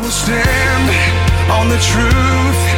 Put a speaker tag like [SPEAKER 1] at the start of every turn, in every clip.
[SPEAKER 1] will stand on the truth.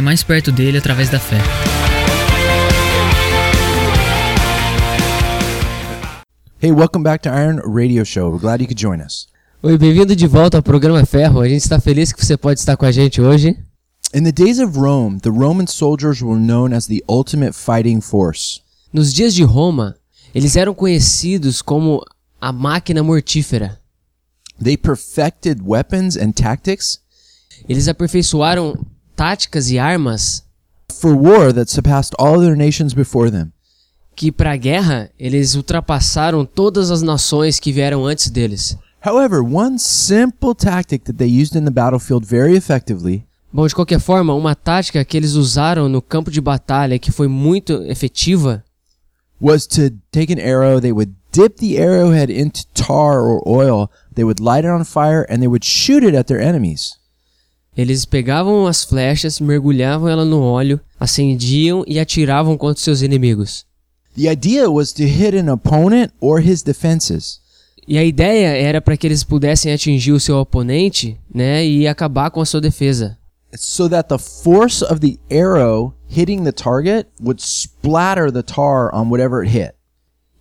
[SPEAKER 2] mais perto dele através da fé.
[SPEAKER 3] Hey, welcome back to Iron Radio Show. We're glad you could join us.
[SPEAKER 4] Oi, bem-vindo de volta ao programa Ferro. A gente está feliz que você pode estar com a gente hoje.
[SPEAKER 3] In the days of Rome, the Roman soldiers were known as the ultimate fighting force.
[SPEAKER 4] Nos dias de Roma, eles eram conhecidos como a máquina mortífera.
[SPEAKER 3] They perfected weapons and tactics
[SPEAKER 4] Eles aperfeiçoaram táticas e armas
[SPEAKER 3] for war that surpassed all other nations before them.
[SPEAKER 4] que, para a guerra, eles ultrapassaram todas as nações que vieram antes deles.
[SPEAKER 3] However, one simple tactic that they used in the battlefield very effectively
[SPEAKER 4] Bom, de qualquer forma, uma tática que eles usaram no campo de batalha que foi muito efetiva
[SPEAKER 3] was to take an arrow, they would dip the arrowhead into tar or oil, they would light it on fire, and they would shoot it at their enemies.
[SPEAKER 4] Eles pegavam as flechas, mergulhavam ela no óleo, acendiam e atiravam contra seus inimigos.
[SPEAKER 3] The idea was to hit an opponent or his defenses.
[SPEAKER 4] E a ideia era para que eles pudessem atingir o seu oponente, né, e acabar com a sua defesa.
[SPEAKER 3] so that the force of the arrow hitting the target would splatter the tar on whatever it hit.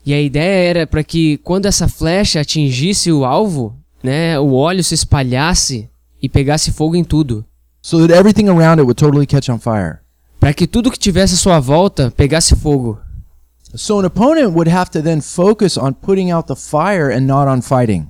[SPEAKER 4] E a ideia era para que quando essa flecha atingisse o alvo, né, o óleo se espalhasse e pegasse fogo em tudo,
[SPEAKER 3] So that everything around it would totally catch on fire.
[SPEAKER 4] para que tudo que tivesse à sua volta pegasse fogo.
[SPEAKER 3] So an opponent would have to then focus on putting out the fire and not on fighting.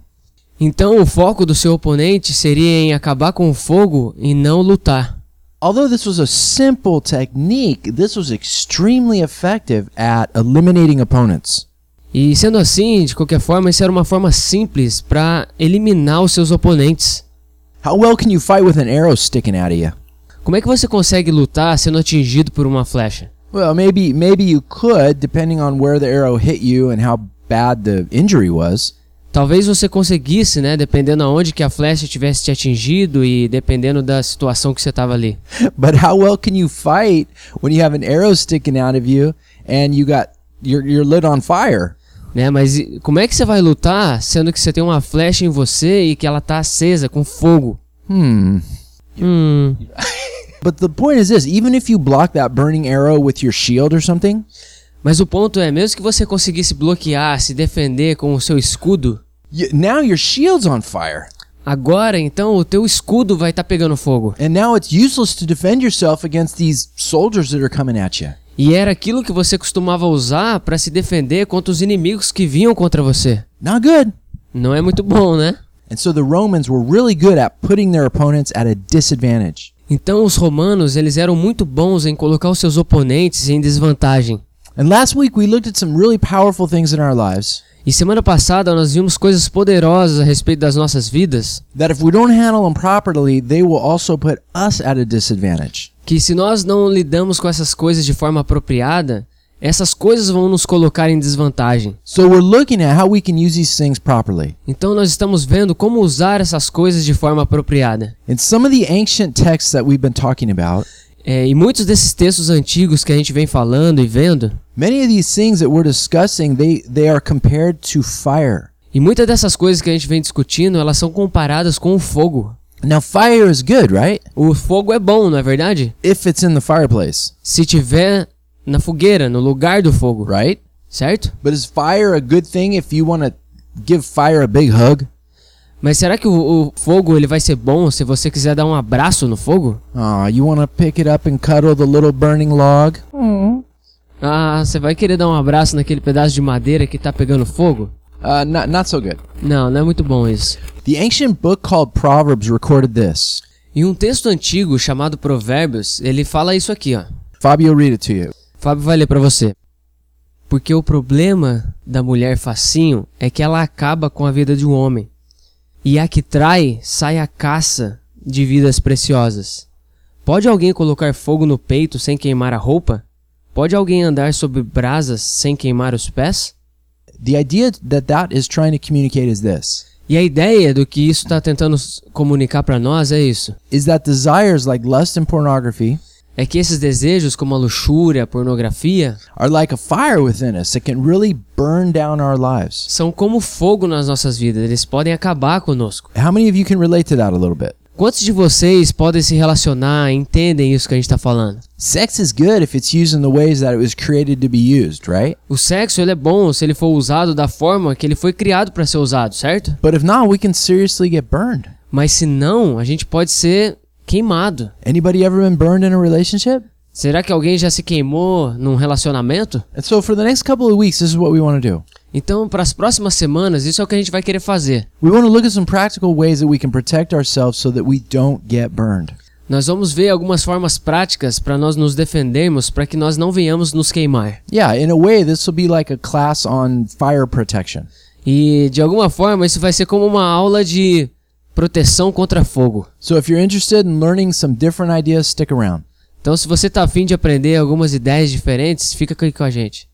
[SPEAKER 4] Então o foco do seu oponente seria em acabar com o fogo e não lutar.
[SPEAKER 3] Although this was a simple technique, this was extremely effective at eliminating opponents.
[SPEAKER 4] E sendo assim, de qualquer forma, isso era uma forma simples para eliminar os seus oponentes.
[SPEAKER 3] How well can you fight with an arrow sticking out of you?
[SPEAKER 4] Como é que você consegue lutar sendo atingido por uma flecha?
[SPEAKER 3] Well, maybe maybe you could depending on where the arrow hit you and how bad the injury was.
[SPEAKER 4] Talvez você conseguisse, né, dependendo aonde que a flecha tivesse te atingido e dependendo da situação que você estava ali.
[SPEAKER 3] But how well can you fight when you have an arrow sticking out of you and you got your your lit on fire?
[SPEAKER 4] Né, mas como é que você vai lutar sendo que você tem uma flecha em você e que ela tá acesa com fogo?
[SPEAKER 3] Hmm.
[SPEAKER 4] Hum.
[SPEAKER 3] But the point is this, even if you block that burning arrow with your shield or something,
[SPEAKER 4] Mas o ponto é, mesmo que você conseguisse bloquear, se defender com o seu escudo,
[SPEAKER 3] you, now your shield's on fire.
[SPEAKER 4] agora então o teu escudo vai estar pegando fogo.
[SPEAKER 3] And now it's useless to defend yourself against these soldiers that are coming at you.
[SPEAKER 4] E era aquilo que você costumava usar para se defender contra os inimigos que vinham contra você.
[SPEAKER 3] Not good.
[SPEAKER 4] Não é muito bom, né?
[SPEAKER 3] And so the Romans were really good at putting their opponents at a disadvantage.
[SPEAKER 4] Então os romanos, eles eram muito bons em colocar os seus oponentes em desvantagem.
[SPEAKER 3] And last week we looked at some really powerful things in our lives
[SPEAKER 4] E semana passada nós vimos coisas poderosas a respeito das nossas vidas,
[SPEAKER 3] that if we don't handle them properly, they will also put us at a disadvantage.
[SPEAKER 4] Que se nós não lidamos com essas coisas de forma apropriada, essas coisas vão nos colocar em desvantagem.
[SPEAKER 3] So we're looking at how we can use these things properly.
[SPEAKER 4] Então nós estamos vendo como usar essas coisas de forma apropriada.
[SPEAKER 3] In some of the ancient texts that we've been talking about,
[SPEAKER 4] É, e muitos desses textos antigos que a gente vem falando e vendo,
[SPEAKER 3] many of these things that we're discussing, they, they are compared to fire.
[SPEAKER 4] e muitas dessas coisas que a gente vem discutindo, elas são comparadas com o fogo.
[SPEAKER 3] Now fire is good, right?
[SPEAKER 4] O fogo é bom, não é verdade?
[SPEAKER 3] If it's in the fireplace,
[SPEAKER 4] Se tiver na fogueira, no lugar do fogo,
[SPEAKER 3] right?
[SPEAKER 4] certo?
[SPEAKER 3] But is fire a good thing if you want to give fire a big hug?
[SPEAKER 4] Mas será que o, o fogo ele vai ser bom se você quiser dar um abraço no fogo?
[SPEAKER 3] Aw, you want to pick it up and cuddle the little burning log?
[SPEAKER 4] Ah, você vai querer dar um abraço naquele pedaço de madeira que tá pegando fogo?
[SPEAKER 3] Uh, not, not so good.
[SPEAKER 4] Não, não é muito bom isso.
[SPEAKER 3] The ancient book called Proverbs recorded this.
[SPEAKER 4] Em um texto antigo chamado Provérbios, ele fala isso aqui, ó.
[SPEAKER 3] Fabio, read it to you.
[SPEAKER 4] Fábio vai ler pra você. Porque o problema da mulher facinho é que ela acaba com a vida de um homem. E a que trai sai à caça de vidas preciosas. Pode alguém colocar fogo no peito sem queimar a roupa? Pode alguém andar sobre brasas sem queimar os pés?
[SPEAKER 3] The idea that that is trying to communicate is this
[SPEAKER 4] E a ideia do que isso está tentando comunicar para nós é isso:
[SPEAKER 3] is that desires like lust and pornography
[SPEAKER 4] é que esses desejos, como a luxúria, a pornografia,
[SPEAKER 3] are like a fire within us that can really burn down our lives.
[SPEAKER 4] são como fogo nas nossas vidas, eles podem acabar conosco.
[SPEAKER 3] How many of you can relate to that a little bit?
[SPEAKER 4] Quantos de vocês podem se relacionar, entendem isso que a gente está falando?
[SPEAKER 3] Sex is good if it's used in the ways that it was created to be used, right?
[SPEAKER 4] O sexo ele é bom se ele for usado da forma que ele foi criado para ser usado, certo?
[SPEAKER 3] But if not, we can seriously get burned.
[SPEAKER 4] Mas se não, a gente pode ser queimado.
[SPEAKER 3] Anybody ever been burned in a relationship?
[SPEAKER 4] Será que alguém já se queimou num relacionamento?
[SPEAKER 3] And so for the next couple of weeks, this is what we want to do.
[SPEAKER 4] Então, para as próximas semanas, isso é o que a gente vai querer fazer. Nós vamos ver algumas formas práticas para nós nos defendermos para que nós não venhamos nos queimar.
[SPEAKER 3] Yeah, in a way, this will be like a class on fire protection.
[SPEAKER 4] E de alguma forma isso vai ser como uma aula de proteção contra fogo.
[SPEAKER 3] So if you're interested in learning some different ideas, stick around.
[SPEAKER 4] Então, se você tá afim de aprender algumas ideias diferentes, fica aqui com a gente.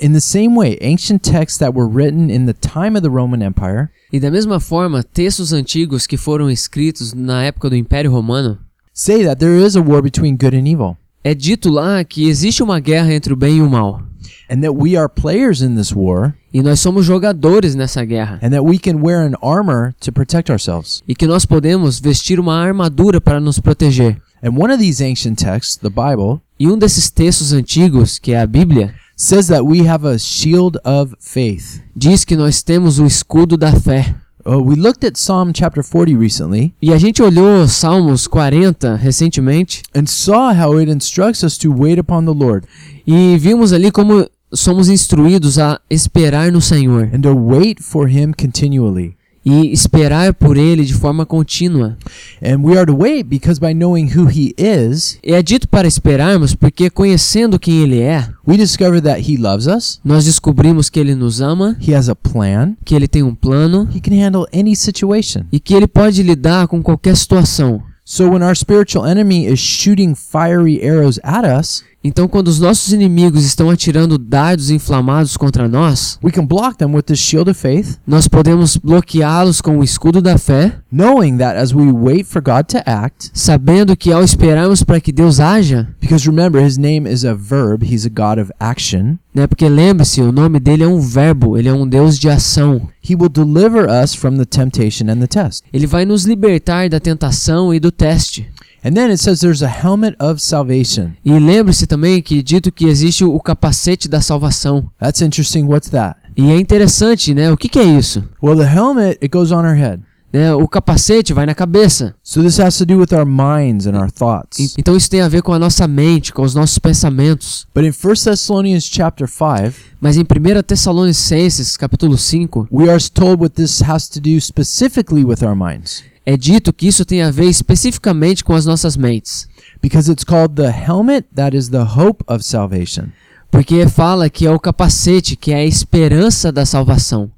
[SPEAKER 3] In the same way, ancient texts that were written in the time of the Roman Empire
[SPEAKER 4] E da mesma forma, textos antigos que foram escritos na época do Império Romano,
[SPEAKER 3] say that there is a war between good and evil,
[SPEAKER 4] é dito lá que existe uma guerra entre o bem e o mal.
[SPEAKER 3] and that we are players in this war,
[SPEAKER 4] E nós somos jogadores nessa guerra.
[SPEAKER 3] and that we can wear an armor to protect ourselves.
[SPEAKER 4] E que nós podemos vestir uma armadura para nos proteger.
[SPEAKER 3] And one of these ancient texts, the Bible,
[SPEAKER 4] E um desses textos antigos, que é a Bíblia,
[SPEAKER 3] says that we have a shield of faith.
[SPEAKER 4] diz que nós temos o escudo da fé.
[SPEAKER 3] Uh, we looked at Psalm chapter 40 recently
[SPEAKER 4] E a gente olhou Salmos 40 recentemente
[SPEAKER 3] and saw how it instructs us to wait upon the Lord
[SPEAKER 4] e vimos ali como somos instruídos a esperar no Senhor
[SPEAKER 3] and to wait for him continually.
[SPEAKER 4] E esperar por Ele de forma contínua.
[SPEAKER 3] And we are to wait because by knowing who he is,
[SPEAKER 4] E é dito para esperarmos porque conhecendo quem Ele é,
[SPEAKER 3] we discover that he loves us,
[SPEAKER 4] nós descobrimos que Ele nos ama,
[SPEAKER 3] he has a plan,
[SPEAKER 4] que Ele tem um plano
[SPEAKER 3] he can handle any situation.
[SPEAKER 4] e que Ele pode lidar com qualquer situação.
[SPEAKER 3] So when our spiritual enemy is shooting fiery arrows at us,
[SPEAKER 4] Então, quando os nossos inimigos estão atirando dardos inflamados contra nós,
[SPEAKER 3] we can block them with this shield of faith,
[SPEAKER 4] nós podemos bloqueá-los com o escudo da fé,
[SPEAKER 3] knowing that as we wait for God to act,
[SPEAKER 4] sabendo que ao esperarmos para que Deus haja,
[SPEAKER 3] because remember his name is a verb, he's a God of action,
[SPEAKER 4] né? Porque lembre-se, o nome dele é um verbo, ele é um Deus de ação.
[SPEAKER 3] he will deliver us from the temptation and the test.
[SPEAKER 4] Ele vai nos libertar da tentação e do teste.
[SPEAKER 3] And then it says there's a helmet of salvation.
[SPEAKER 4] E lembre-se também que dito que existe o capacete da salvação.
[SPEAKER 3] That's interesting. What's that?
[SPEAKER 4] E é interessante, né? O que, que é isso?
[SPEAKER 3] Well, the helmet, it goes on our head.
[SPEAKER 4] Né? O capacete vai na cabeça.
[SPEAKER 3] So this has to do with our minds and our
[SPEAKER 4] E-
[SPEAKER 3] thoughts.
[SPEAKER 4] Então isso tem a ver com a nossa mente, com os nossos pensamentos.
[SPEAKER 3] But in 1 Thessalonians chapter 5,
[SPEAKER 4] Mas em 1 Tessalonicenses, capítulo 5,
[SPEAKER 3] we are told what this has to do specifically with our minds.
[SPEAKER 4] É dito que isso tem a ver especificamente com as nossas mentes.
[SPEAKER 3] Because it's called the helmet that is the hope of salvation.
[SPEAKER 4] Porque fala que é o capacete, que é a esperança da salvação.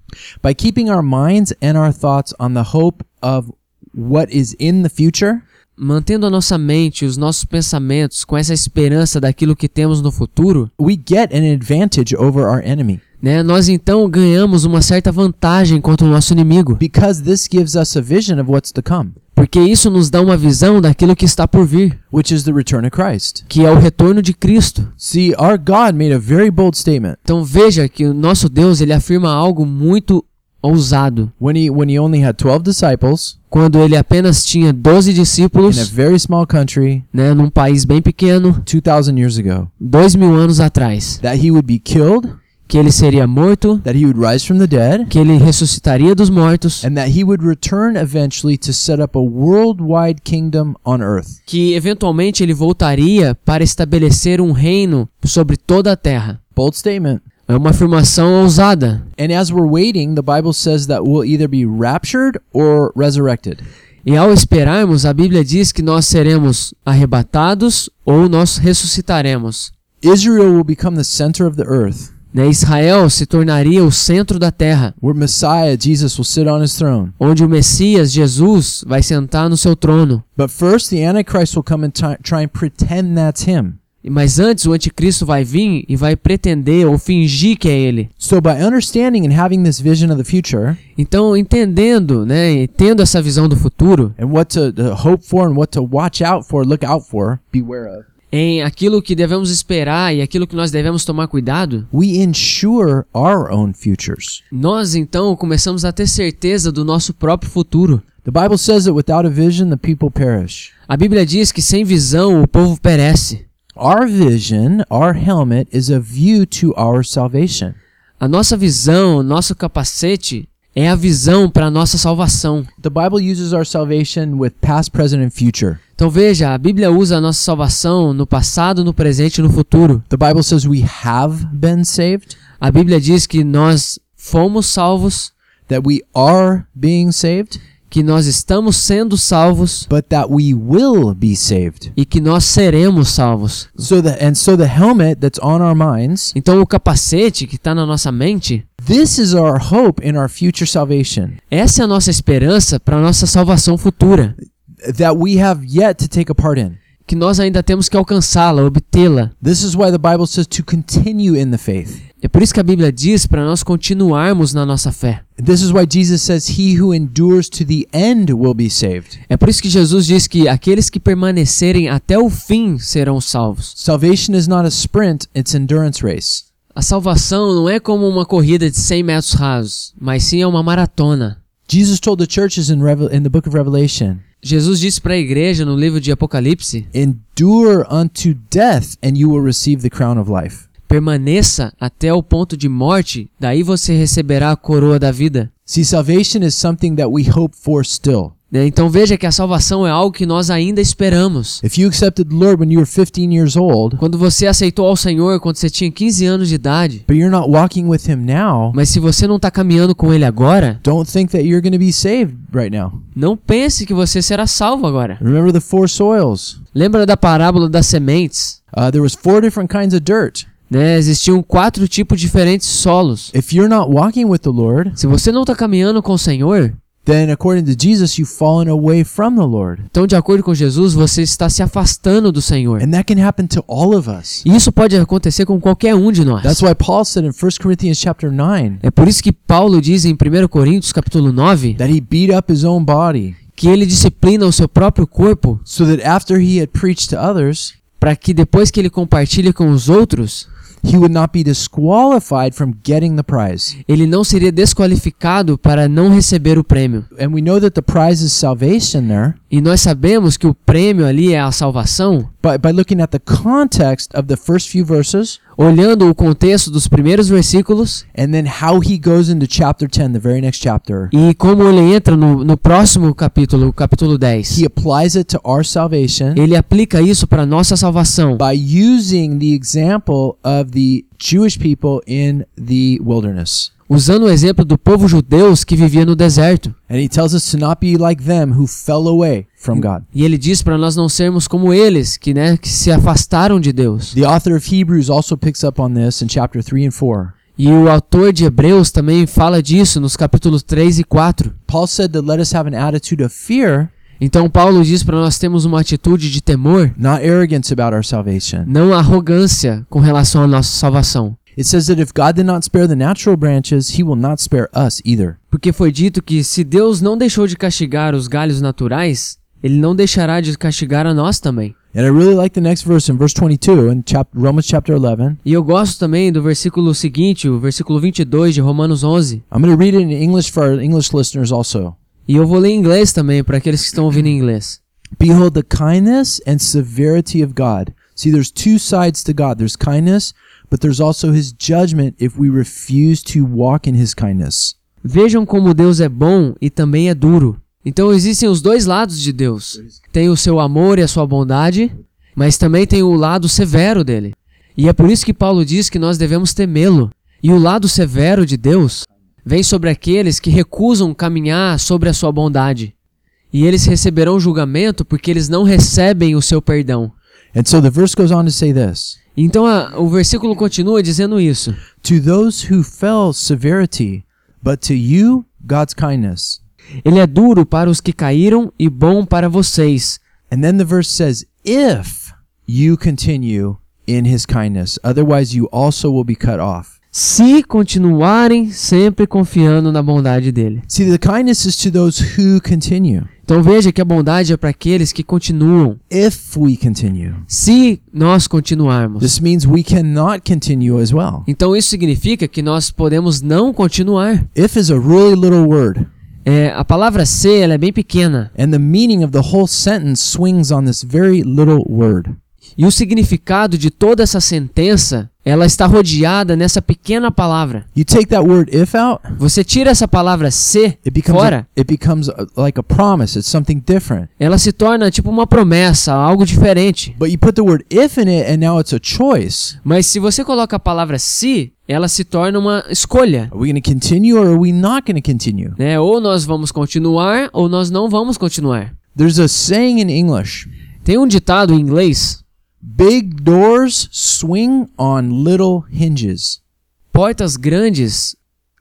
[SPEAKER 3] By keeping our minds and our thoughts on the hope of what is in the future,
[SPEAKER 4] Mantendo a nossa mente, os nossos pensamentos com essa esperança daquilo que temos no futuro,
[SPEAKER 3] we get an advantage over our enemy.
[SPEAKER 4] Né, nós então ganhamos uma certa vantagem contra o nosso inimigo.
[SPEAKER 3] Because this gives us a vision of what's to come,
[SPEAKER 4] Porque isso nos dá uma visão daquilo que está por vir,
[SPEAKER 3] which is the return of Christ.
[SPEAKER 4] que é o retorno de Cristo.
[SPEAKER 3] See, our God made a very bold statement
[SPEAKER 4] Então veja que o nosso Deus ele afirma algo muito ousado.
[SPEAKER 3] when he when he only had 12 disciples
[SPEAKER 4] Quando ele apenas tinha 12
[SPEAKER 3] in a
[SPEAKER 4] discípulos,
[SPEAKER 3] very small country
[SPEAKER 4] né, num país bem pequeno,
[SPEAKER 3] 2000 years ago
[SPEAKER 4] dois mil anos atrás,
[SPEAKER 3] that he would be killed,
[SPEAKER 4] que ele seria morto,
[SPEAKER 3] that he would rise from the dead,
[SPEAKER 4] que ele ressuscitaria dos mortos,
[SPEAKER 3] and that he would return eventually to set up a worldwide kingdom on earth.
[SPEAKER 4] que eventualmente ele voltaria para estabelecer um reino sobre toda a terra.
[SPEAKER 3] Bold statement.
[SPEAKER 4] É uma afirmação ousada.
[SPEAKER 3] And as we're waiting, the Bible says that we'll either be raptured or resurrected.
[SPEAKER 4] E ao esperarmos, a Bíblia diz que nós seremos arrebatados ou nós ressuscitaremos.
[SPEAKER 3] Israel will become the center of the earth,
[SPEAKER 4] Né? Israel se tornaria o centro da terra,
[SPEAKER 3] where Messiah, Jesus, will sit on his throne.
[SPEAKER 4] onde o Messias, Jesus, vai sentar no seu trono.
[SPEAKER 3] But first, the Antichrist will come and try and pretend that's him.
[SPEAKER 4] Mas antes o anticristo vai vir e vai pretender ou fingir que é ele.
[SPEAKER 3] So, by understanding and having this vision of the future
[SPEAKER 4] Então, entendendo, né, e tendo essa visão do futuro,
[SPEAKER 3] and what to, to hope for and what to watch out for, look out for, beware of,
[SPEAKER 4] em aquilo que devemos esperar e aquilo que nós devemos tomar cuidado,
[SPEAKER 3] we ensure our own futures.
[SPEAKER 4] nós então começamos a ter certeza do nosso próprio futuro.
[SPEAKER 3] The Bible says that without a vision, the people perish.
[SPEAKER 4] A Bíblia diz que sem visão o povo perece.
[SPEAKER 3] Our vision, our helmet, is a view to our salvation.
[SPEAKER 4] A nossa visão, nosso capacete é a visão para a nossa salvação.
[SPEAKER 3] The Bible uses our salvation with past, present, and future.
[SPEAKER 4] Então veja, a Bíblia usa a nossa salvação no passado, no presente e no futuro.
[SPEAKER 3] The Bible says we have been saved,
[SPEAKER 4] A Bíblia diz que nós fomos salvos,
[SPEAKER 3] that we are being saved,
[SPEAKER 4] que nós estamos sendo salvos
[SPEAKER 3] but that we will be saved.
[SPEAKER 4] e que nós seremos salvos.
[SPEAKER 3] So the and so the helmet that's on our minds,
[SPEAKER 4] Então o capacete que está na nossa mente,
[SPEAKER 3] this is our hope in our future salvation
[SPEAKER 4] essa é a nossa esperança para a nossa salvação futura,
[SPEAKER 3] that we have yet to take a part in.
[SPEAKER 4] que nós ainda temos que alcançá-la, obtê-la.
[SPEAKER 3] This is why the Bible says to continue in the faith.
[SPEAKER 4] É por isso que a Bíblia diz para nós continuarmos na nossa fé.
[SPEAKER 3] This is why Jesus says he who endures to the end will be saved.
[SPEAKER 4] É por isso que Jesus diz que aqueles que permanecerem até o fim serão salvos.
[SPEAKER 3] Salvation is not a sprint, it's endurance race.
[SPEAKER 4] A salvação não é como uma corrida de 100 metros rasos, mas sim é uma maratona.
[SPEAKER 3] Jesus told the churches in, Revel- in the book of Revelation,
[SPEAKER 4] Jesus disse para a igreja no livro de Apocalipse:
[SPEAKER 3] endure unto death and you will receive the crown of life.
[SPEAKER 4] permaneça até o ponto de morte, daí você receberá a coroa da vida.
[SPEAKER 3] See, salvation is something that we hope for still.
[SPEAKER 4] Né? Então veja que a salvação é algo que nós ainda esperamos.
[SPEAKER 3] If you accepted the Lord when you were 15 years old,
[SPEAKER 4] Quando você aceitou ao Senhor quando você tinha 15 anos de idade,
[SPEAKER 3] but you're not walking with him now,
[SPEAKER 4] mas se você não está caminhando com Ele agora,
[SPEAKER 3] don't think that you're going to be saved right now.
[SPEAKER 4] não pense que você será salvo agora.
[SPEAKER 3] Remember the four soils.
[SPEAKER 4] Lembra da parábola das sementes?
[SPEAKER 3] Uh, there was four different kinds of dirt.
[SPEAKER 4] Né? Existiam quatro tipos diferentes de solos.
[SPEAKER 3] If you're not walking with the Lord,
[SPEAKER 4] Se você não está caminhando com o Senhor,
[SPEAKER 3] then according to Jesus, you've fallen away from the Lord.
[SPEAKER 4] então de acordo com Jesus, você está se afastando do Senhor.
[SPEAKER 3] And that can happen to all of us.
[SPEAKER 4] E isso pode acontecer com qualquer um de nós.
[SPEAKER 3] That's why Paul said in 1 Corinthians chapter 9
[SPEAKER 4] É por isso que Paulo diz em 1 Coríntios capítulo 9
[SPEAKER 3] that he beat up his own body
[SPEAKER 4] que ele disciplina o seu próprio corpo
[SPEAKER 3] so that after he had preached to others,
[SPEAKER 4] para que depois que ele compartilhe com os outros,
[SPEAKER 3] he would not be disqualified from getting the prize.
[SPEAKER 4] ele não seria desqualificado para não receber o prêmio.
[SPEAKER 3] And we know that the prize is salvation there,
[SPEAKER 4] E nós sabemos que o prêmio ali é a salvação,
[SPEAKER 3] but by looking at the context of the first few verses
[SPEAKER 4] olhando o contexto dos primeiros versículos
[SPEAKER 3] and then how he goes into chapter 10, the very next chapter,
[SPEAKER 4] e como ele entra no, no próximo capítulo, capítulo 10.
[SPEAKER 3] he applies it to our salvation
[SPEAKER 4] Ele aplica isso para nossa salvação,
[SPEAKER 3] by using the example of the Jewish people in the wilderness.
[SPEAKER 4] Usando o exemplo do povo judeus que vivia no deserto.
[SPEAKER 3] And he tells us to not be like them who fell away from God.
[SPEAKER 4] E ele diz para nós não sermos como eles, que, né, que se afastaram de Deus.
[SPEAKER 3] The author of Hebrews also picks up on this in chapter 3 and 4.
[SPEAKER 4] E o autor de Hebreus também fala disso nos capítulos 3 e 4.
[SPEAKER 3] Paul said that let us have an attitude of fear,
[SPEAKER 4] Então Paulo diz para nós termos uma atitude de temor,
[SPEAKER 3] not arrogance about our salvation.
[SPEAKER 4] não arrogância com relação à nossa salvação.
[SPEAKER 3] It says that if God did not spare the natural branches, he will not spare us either.
[SPEAKER 4] Porque foi dito que se Deus não deixou de castigar os galhos naturais, ele não deixará de castigar a nós também.
[SPEAKER 3] And I really like the next verse in verse 22 in Romans chapter 11.
[SPEAKER 4] E eu gosto também do versículo seguinte, o versículo 22 de Romanos 11.
[SPEAKER 3] I'm going to read it in English for our English listeners also.
[SPEAKER 4] E eu vou ler em inglês também para aqueles que estão ouvindo em inglês.
[SPEAKER 3] Behold the kindness and severity of God. See, there's two sides to God. There's kindness, but there's also his judgment if we refuse to walk in his kindness.
[SPEAKER 4] Vejam como Deus é bom e também é duro. Então existem os dois lados de Deus. Tem o seu amor e a sua bondade, mas também tem o lado severo dele. E é por isso que Paulo diz que nós devemos temê-lo. E o lado severo de Deus vem sobre aqueles que recusam caminhar sobre a sua bondade. E eles receberão julgamento porque eles não recebem o seu perdão.
[SPEAKER 3] And so the verse goes on to say this
[SPEAKER 4] Então a- o versículo continua dizendo isso:
[SPEAKER 3] To those who fell, severity, but to you, God's kindness.
[SPEAKER 4] Ele é duro para os que caíram e bom para vocês.
[SPEAKER 3] And then the verse says, if you continue in his kindness, otherwise you also will be cut off.
[SPEAKER 4] Se continuarem sempre confiando na bondade dele.
[SPEAKER 3] See, the kindness is to those who continue.
[SPEAKER 4] Então veja que a bondade é para aqueles que continuam.
[SPEAKER 3] If we continue,
[SPEAKER 4] Se nós continuarmos.
[SPEAKER 3] this means we cannot continue as well.
[SPEAKER 4] Então isso significa que nós podemos não continuar.
[SPEAKER 3] If is a really little word,
[SPEAKER 4] É, a palavra ser ela é bem pequena
[SPEAKER 3] and the meaning of the whole sentence swings on this very little word.
[SPEAKER 4] E o significado de toda essa sentença ela está rodeada nessa pequena palavra.
[SPEAKER 3] You take that word if out,
[SPEAKER 4] Você tira essa palavra ser
[SPEAKER 3] it becomes a,
[SPEAKER 4] fora,
[SPEAKER 3] it becomes like a promise. It's something different.
[SPEAKER 4] ela se torna tipo uma promessa, algo diferente.
[SPEAKER 3] But you put the word if in it, and now it's a choice.
[SPEAKER 4] Mas se você coloca a palavra se, ela se torna uma escolha.
[SPEAKER 3] Are we going to continue or are we not going to continue?
[SPEAKER 4] Né? Ou nós vamos continuar ou nós não vamos continuar.
[SPEAKER 3] There's a saying in English
[SPEAKER 4] Tem um ditado em inglês:
[SPEAKER 3] big doors swing on little hinges.
[SPEAKER 4] portas grandes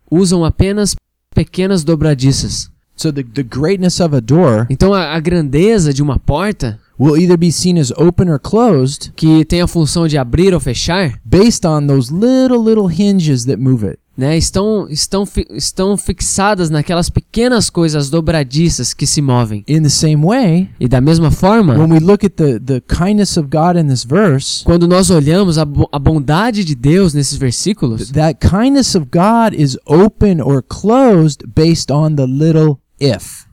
[SPEAKER 4] usam apenas pequenas dobradiças.
[SPEAKER 3] So the, the greatness of a door
[SPEAKER 4] Então a, a grandeza de uma porta,
[SPEAKER 3] will either be seen as open or closed
[SPEAKER 4] que tem a função de abrir ou fechar,
[SPEAKER 3] based on those little, little hinges that move it.
[SPEAKER 4] Né, estão, estão, estão fixadas naquelas pequenas coisas dobradiças que se movem.
[SPEAKER 3] In the same way,
[SPEAKER 4] E da mesma forma,
[SPEAKER 3] when we look at the, the kindness of God in this verse,
[SPEAKER 4] quando nós olhamos a, a bondade de Deus nesses versículos,
[SPEAKER 3] that kindness of God is open or closed based on the little if.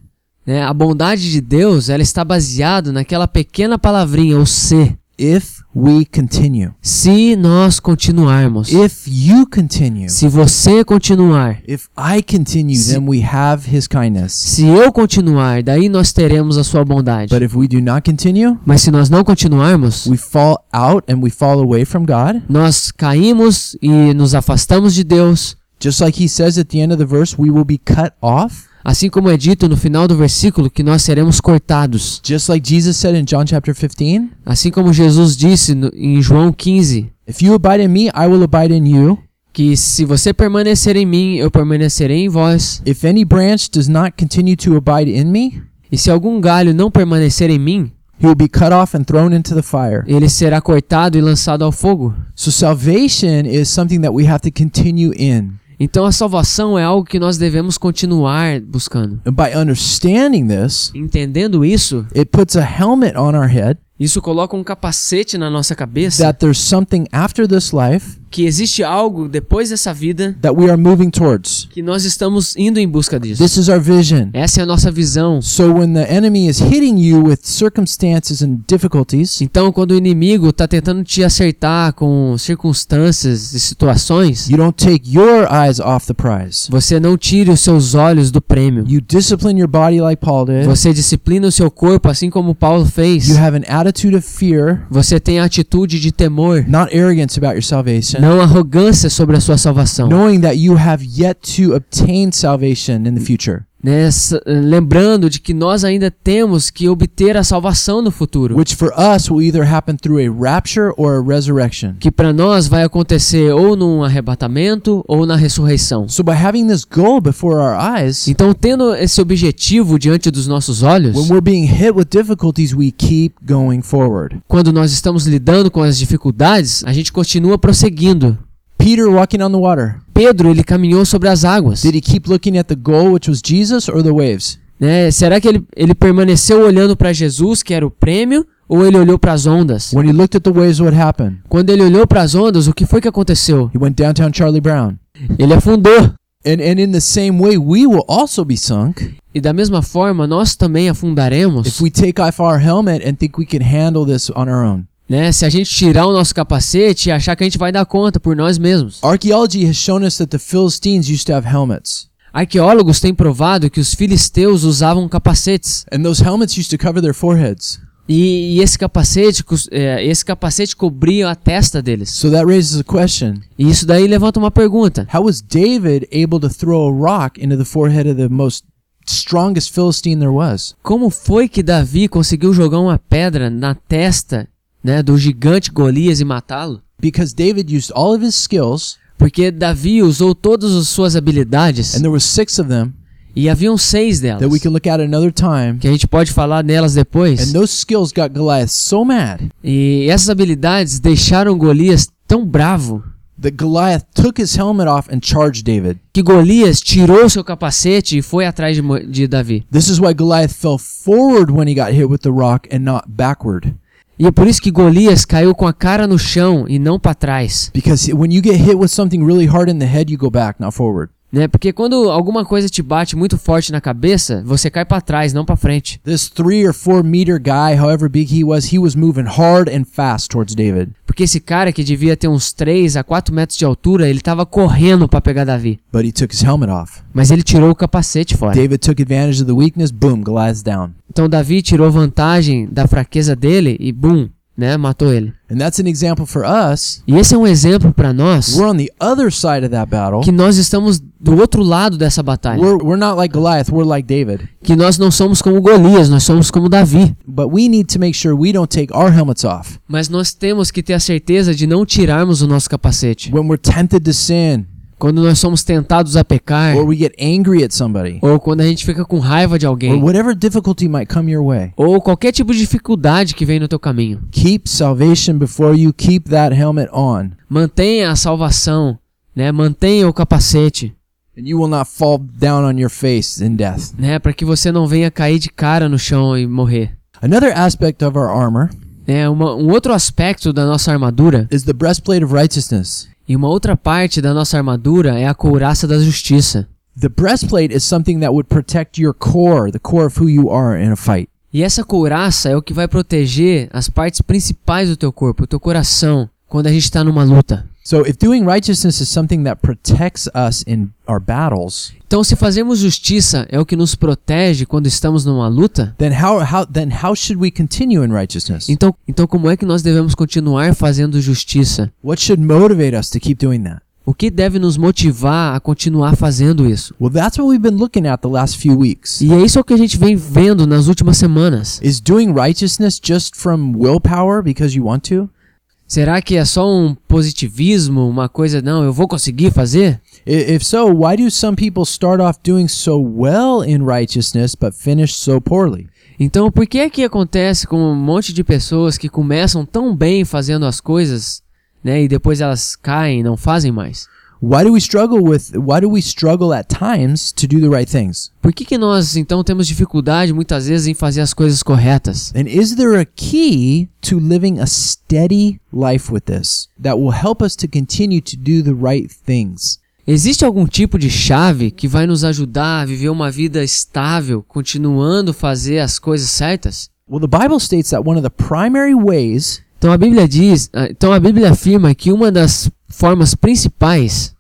[SPEAKER 4] né, a bondade de Deus ela está baseada naquela pequena palavrinha, o se.
[SPEAKER 3] If we continue.
[SPEAKER 4] Se nós continuarmos,
[SPEAKER 3] If you continue.
[SPEAKER 4] se você continuar,
[SPEAKER 3] If I continue,
[SPEAKER 4] Se-
[SPEAKER 3] then we have his kindness.
[SPEAKER 4] se eu continuar, daí nós teremos a sua bondade.
[SPEAKER 3] But if we do not continue,
[SPEAKER 4] Mas se nós não continuarmos,
[SPEAKER 3] we fall out and we fall away from God.
[SPEAKER 4] nós caímos e nos afastamos de Deus,
[SPEAKER 3] Just like he says at the end of the verse, we will be cut off.
[SPEAKER 4] Assim como é dito no final do versículo que nós seremos cortados.
[SPEAKER 3] Just like Jesus said in John chapter 15,
[SPEAKER 4] Assim como Jesus disse no- em João 15,
[SPEAKER 3] if you abide in me, I will abide in you.
[SPEAKER 4] que se você permanecer em mim, eu permanecerei em vós.
[SPEAKER 3] If any branch does not continue to abide in me,
[SPEAKER 4] E se algum galho não permanecer em mim,
[SPEAKER 3] he will be cut off and thrown into the fire.
[SPEAKER 4] ele será cortado e lançado ao fogo.
[SPEAKER 3] So salvation is something that we have to continue in.
[SPEAKER 4] Então a salvação é algo que nós devemos continuar buscando.
[SPEAKER 3] And by understanding this,
[SPEAKER 4] Entendendo isso,
[SPEAKER 3] it puts a helmet on our head
[SPEAKER 4] isso coloca um capacete na nossa cabeça
[SPEAKER 3] that there's something after this life
[SPEAKER 4] que existe algo depois dessa vida
[SPEAKER 3] that we are moving towards.
[SPEAKER 4] que nós estamos indo em busca disso.
[SPEAKER 3] This is our vision.
[SPEAKER 4] Essa é a nossa visão.
[SPEAKER 3] So when the enemy is hitting you with circumstances and difficulties,
[SPEAKER 4] Então, quando o inimigo está tentando te acertar com circunstâncias e situações,
[SPEAKER 3] you don't take your eyes off the prize.
[SPEAKER 4] você não tire os seus olhos do prêmio.
[SPEAKER 3] You discipline your body like Paul did.
[SPEAKER 4] Você disciplina o seu corpo assim como Paulo fez.
[SPEAKER 3] You have an attitude of fear,
[SPEAKER 4] Você tem a atitude de temor,
[SPEAKER 3] not arrogance about your salvation,
[SPEAKER 4] não arrogância sobre a sua salvação.
[SPEAKER 3] knowing that you have yet to obtain salvation in the future,
[SPEAKER 4] Né? S- Lembrando de que nós ainda temos que obter a salvação no futuro.
[SPEAKER 3] which for us will either happen through a rapture or a resurrection.
[SPEAKER 4] Que para nós vai acontecer ou num arrebatamento ou na ressurreição.
[SPEAKER 3] So by having this goal before our eyes,
[SPEAKER 4] Então, tendo esse objetivo diante dos nossos olhos,
[SPEAKER 3] when we're being hit with difficulties, we keep going forward.
[SPEAKER 4] quando nós estamos lidando com as dificuldades, a gente continua prosseguindo.
[SPEAKER 3] Peter walking on the water,
[SPEAKER 4] Pedro, ele caminhou sobre as águas.
[SPEAKER 3] did he keep looking at the goal, which was Jesus, or the waves?
[SPEAKER 4] Né? Será que ele, ele permaneceu olhando para Jesus, que era o prêmio, ou ele olhou para as ondas?
[SPEAKER 3] When he looked at the waves, what happened?
[SPEAKER 4] Quando ele olhou para as ondas, o que foi que aconteceu?
[SPEAKER 3] He went downtown Charlie Brown.
[SPEAKER 4] Ele afundou.
[SPEAKER 3] And, and in the same way, we will also be sunk
[SPEAKER 4] E da mesma forma, nós também afundaremos,
[SPEAKER 3] if we take off our helmet and think we can handle this on our own.
[SPEAKER 4] Né? Se a gente tirar o nosso capacete e achar que a gente vai dar conta por nós mesmos.
[SPEAKER 3] Archaeology has shown us that the Philistines used to have helmets,
[SPEAKER 4] Arqueólogos têm provado que os filisteus usavam capacetes.
[SPEAKER 3] and those helmets used to cover their foreheads.
[SPEAKER 4] E, e esse capacete, é, esse capacete cobria a testa deles.
[SPEAKER 3] So that raises a question
[SPEAKER 4] E isso daí levanta uma pergunta.
[SPEAKER 3] How was David able to throw a rock into the forehead of the most strongest Philistine there was?
[SPEAKER 4] Como foi que Davi conseguiu jogar uma pedra na testa né, do gigante Golias e matá-lo?
[SPEAKER 3] Because David used all of his skills
[SPEAKER 4] Porque Davi usou todas as suas habilidades
[SPEAKER 3] and there was six of them
[SPEAKER 4] e haviam seis delas.
[SPEAKER 3] that we can look at another time.
[SPEAKER 4] Que a gente pode falar delas depois.
[SPEAKER 3] And those skills got Goliath so mad
[SPEAKER 4] E essas habilidades deixaram Golias tão bravo
[SPEAKER 3] that Goliath took his helmet off and charged David.
[SPEAKER 4] que Golias tirou seu capacete e foi atrás de, de Davi.
[SPEAKER 3] This is why Goliath fell forward when he got hit with the rock and not backward.
[SPEAKER 4] E é por isso que Golias caiu com a cara no chão e não para trás.
[SPEAKER 3] Because when you get hit with something really hard in the head, you go back, not forward.
[SPEAKER 4] Né? Porque quando alguma coisa te bate muito forte na cabeça, você cai para trás, não para frente.
[SPEAKER 3] This three or four meter guy, however big he was, he was moving hard and fast towards David.
[SPEAKER 4] Porque esse cara que devia ter uns 3 a 4 metros de altura, ele tava correndo para pegar Davi.
[SPEAKER 3] But he took his helmet off.
[SPEAKER 4] Mas ele tirou o capacete fora.
[SPEAKER 3] David took advantage of the weakness. Boom, Goliath's down.
[SPEAKER 4] Então Davi tirou vantagem da fraqueza dele e bum, né, matou ele.
[SPEAKER 3] And that's an example for us.
[SPEAKER 4] E esse é um exemplo para nós
[SPEAKER 3] We're on the other side of that battle.
[SPEAKER 4] que nós estamos do outro lado dessa batalha.
[SPEAKER 3] We're, we're like Goliath, like.
[SPEAKER 4] Que nós não somos como Golias, nós somos como Davi.
[SPEAKER 3] But we need to make sure we don't take our helmets off.
[SPEAKER 4] Mas nós temos que ter a certeza de não tirarmos o nosso capacete.
[SPEAKER 3] When we're tempted to sin,
[SPEAKER 4] Quando nós somos tentados a pecar,
[SPEAKER 3] or we get angry at somebody,
[SPEAKER 4] ou quando a gente fica com raiva de
[SPEAKER 3] or
[SPEAKER 4] alguém,
[SPEAKER 3] whatever difficulty might come your way,
[SPEAKER 4] ou qualquer tipo de dificuldade que vem no teu caminho.
[SPEAKER 3] keep salvation before you, keep that helmet on,
[SPEAKER 4] Mantenha a salvação, né? Mantenha o capacete,
[SPEAKER 3] and you will not fall down on your face in death.
[SPEAKER 4] né? Para que você não venha cair de cara no chão e morrer.
[SPEAKER 3] Another aspect of our armor
[SPEAKER 4] É uma, um outro aspecto da nossa armadura
[SPEAKER 3] is the breastplate of righteousness.
[SPEAKER 4] E uma outra parte da nossa armadura é a couraça da justiça.
[SPEAKER 3] The breastplate is something that would protect your core, the core of who you are in a fight.
[SPEAKER 4] E essa couraça é o que vai proteger as partes principais do teu corpo, o teu coração, quando a gente está numa luta.
[SPEAKER 3] So if doing righteousness is something that protects us in our battles,
[SPEAKER 4] Então, se fazermos justiça é o que nos protege quando estamos numa luta,
[SPEAKER 3] then how how then how should we continue in righteousness?
[SPEAKER 4] então, então como é que nós devemos continuar fazendo justiça?
[SPEAKER 3] What should motivate us to keep doing that?
[SPEAKER 4] O que deve nos motivar a continuar fazendo isso?
[SPEAKER 3] Well, that's what we've been looking at the last few weeks.
[SPEAKER 4] E é isso que a gente vem vendo nas últimas semanas.
[SPEAKER 3] Is doing righteousness just from willpower because you want to?
[SPEAKER 4] Será que é só um positivismo, uma coisa, não, eu vou conseguir fazer?
[SPEAKER 3] If so, why do some people start off doing so well in righteousness but finish so poorly?
[SPEAKER 4] Então, por que é que acontece com um monte de pessoas que começam tão bem fazendo as coisas, né, e depois elas caem e não fazem mais?
[SPEAKER 3] Why do we struggle with why do we struggle at times to do the right things?
[SPEAKER 4] Por que, que nós então temos dificuldade muitas vezes em fazer as coisas corretas?
[SPEAKER 3] And is there a key to living a steady life with this that will help us to continue to do the right things?
[SPEAKER 4] Existe algum tipo de chave que vai nos ajudar a viver uma vida estável, continuando a fazer as coisas certas?
[SPEAKER 3] Well, the Bible states that one of the primary ways
[SPEAKER 4] Então a Bíblia diz, ah, então a Bíblia afirma que uma das formas principais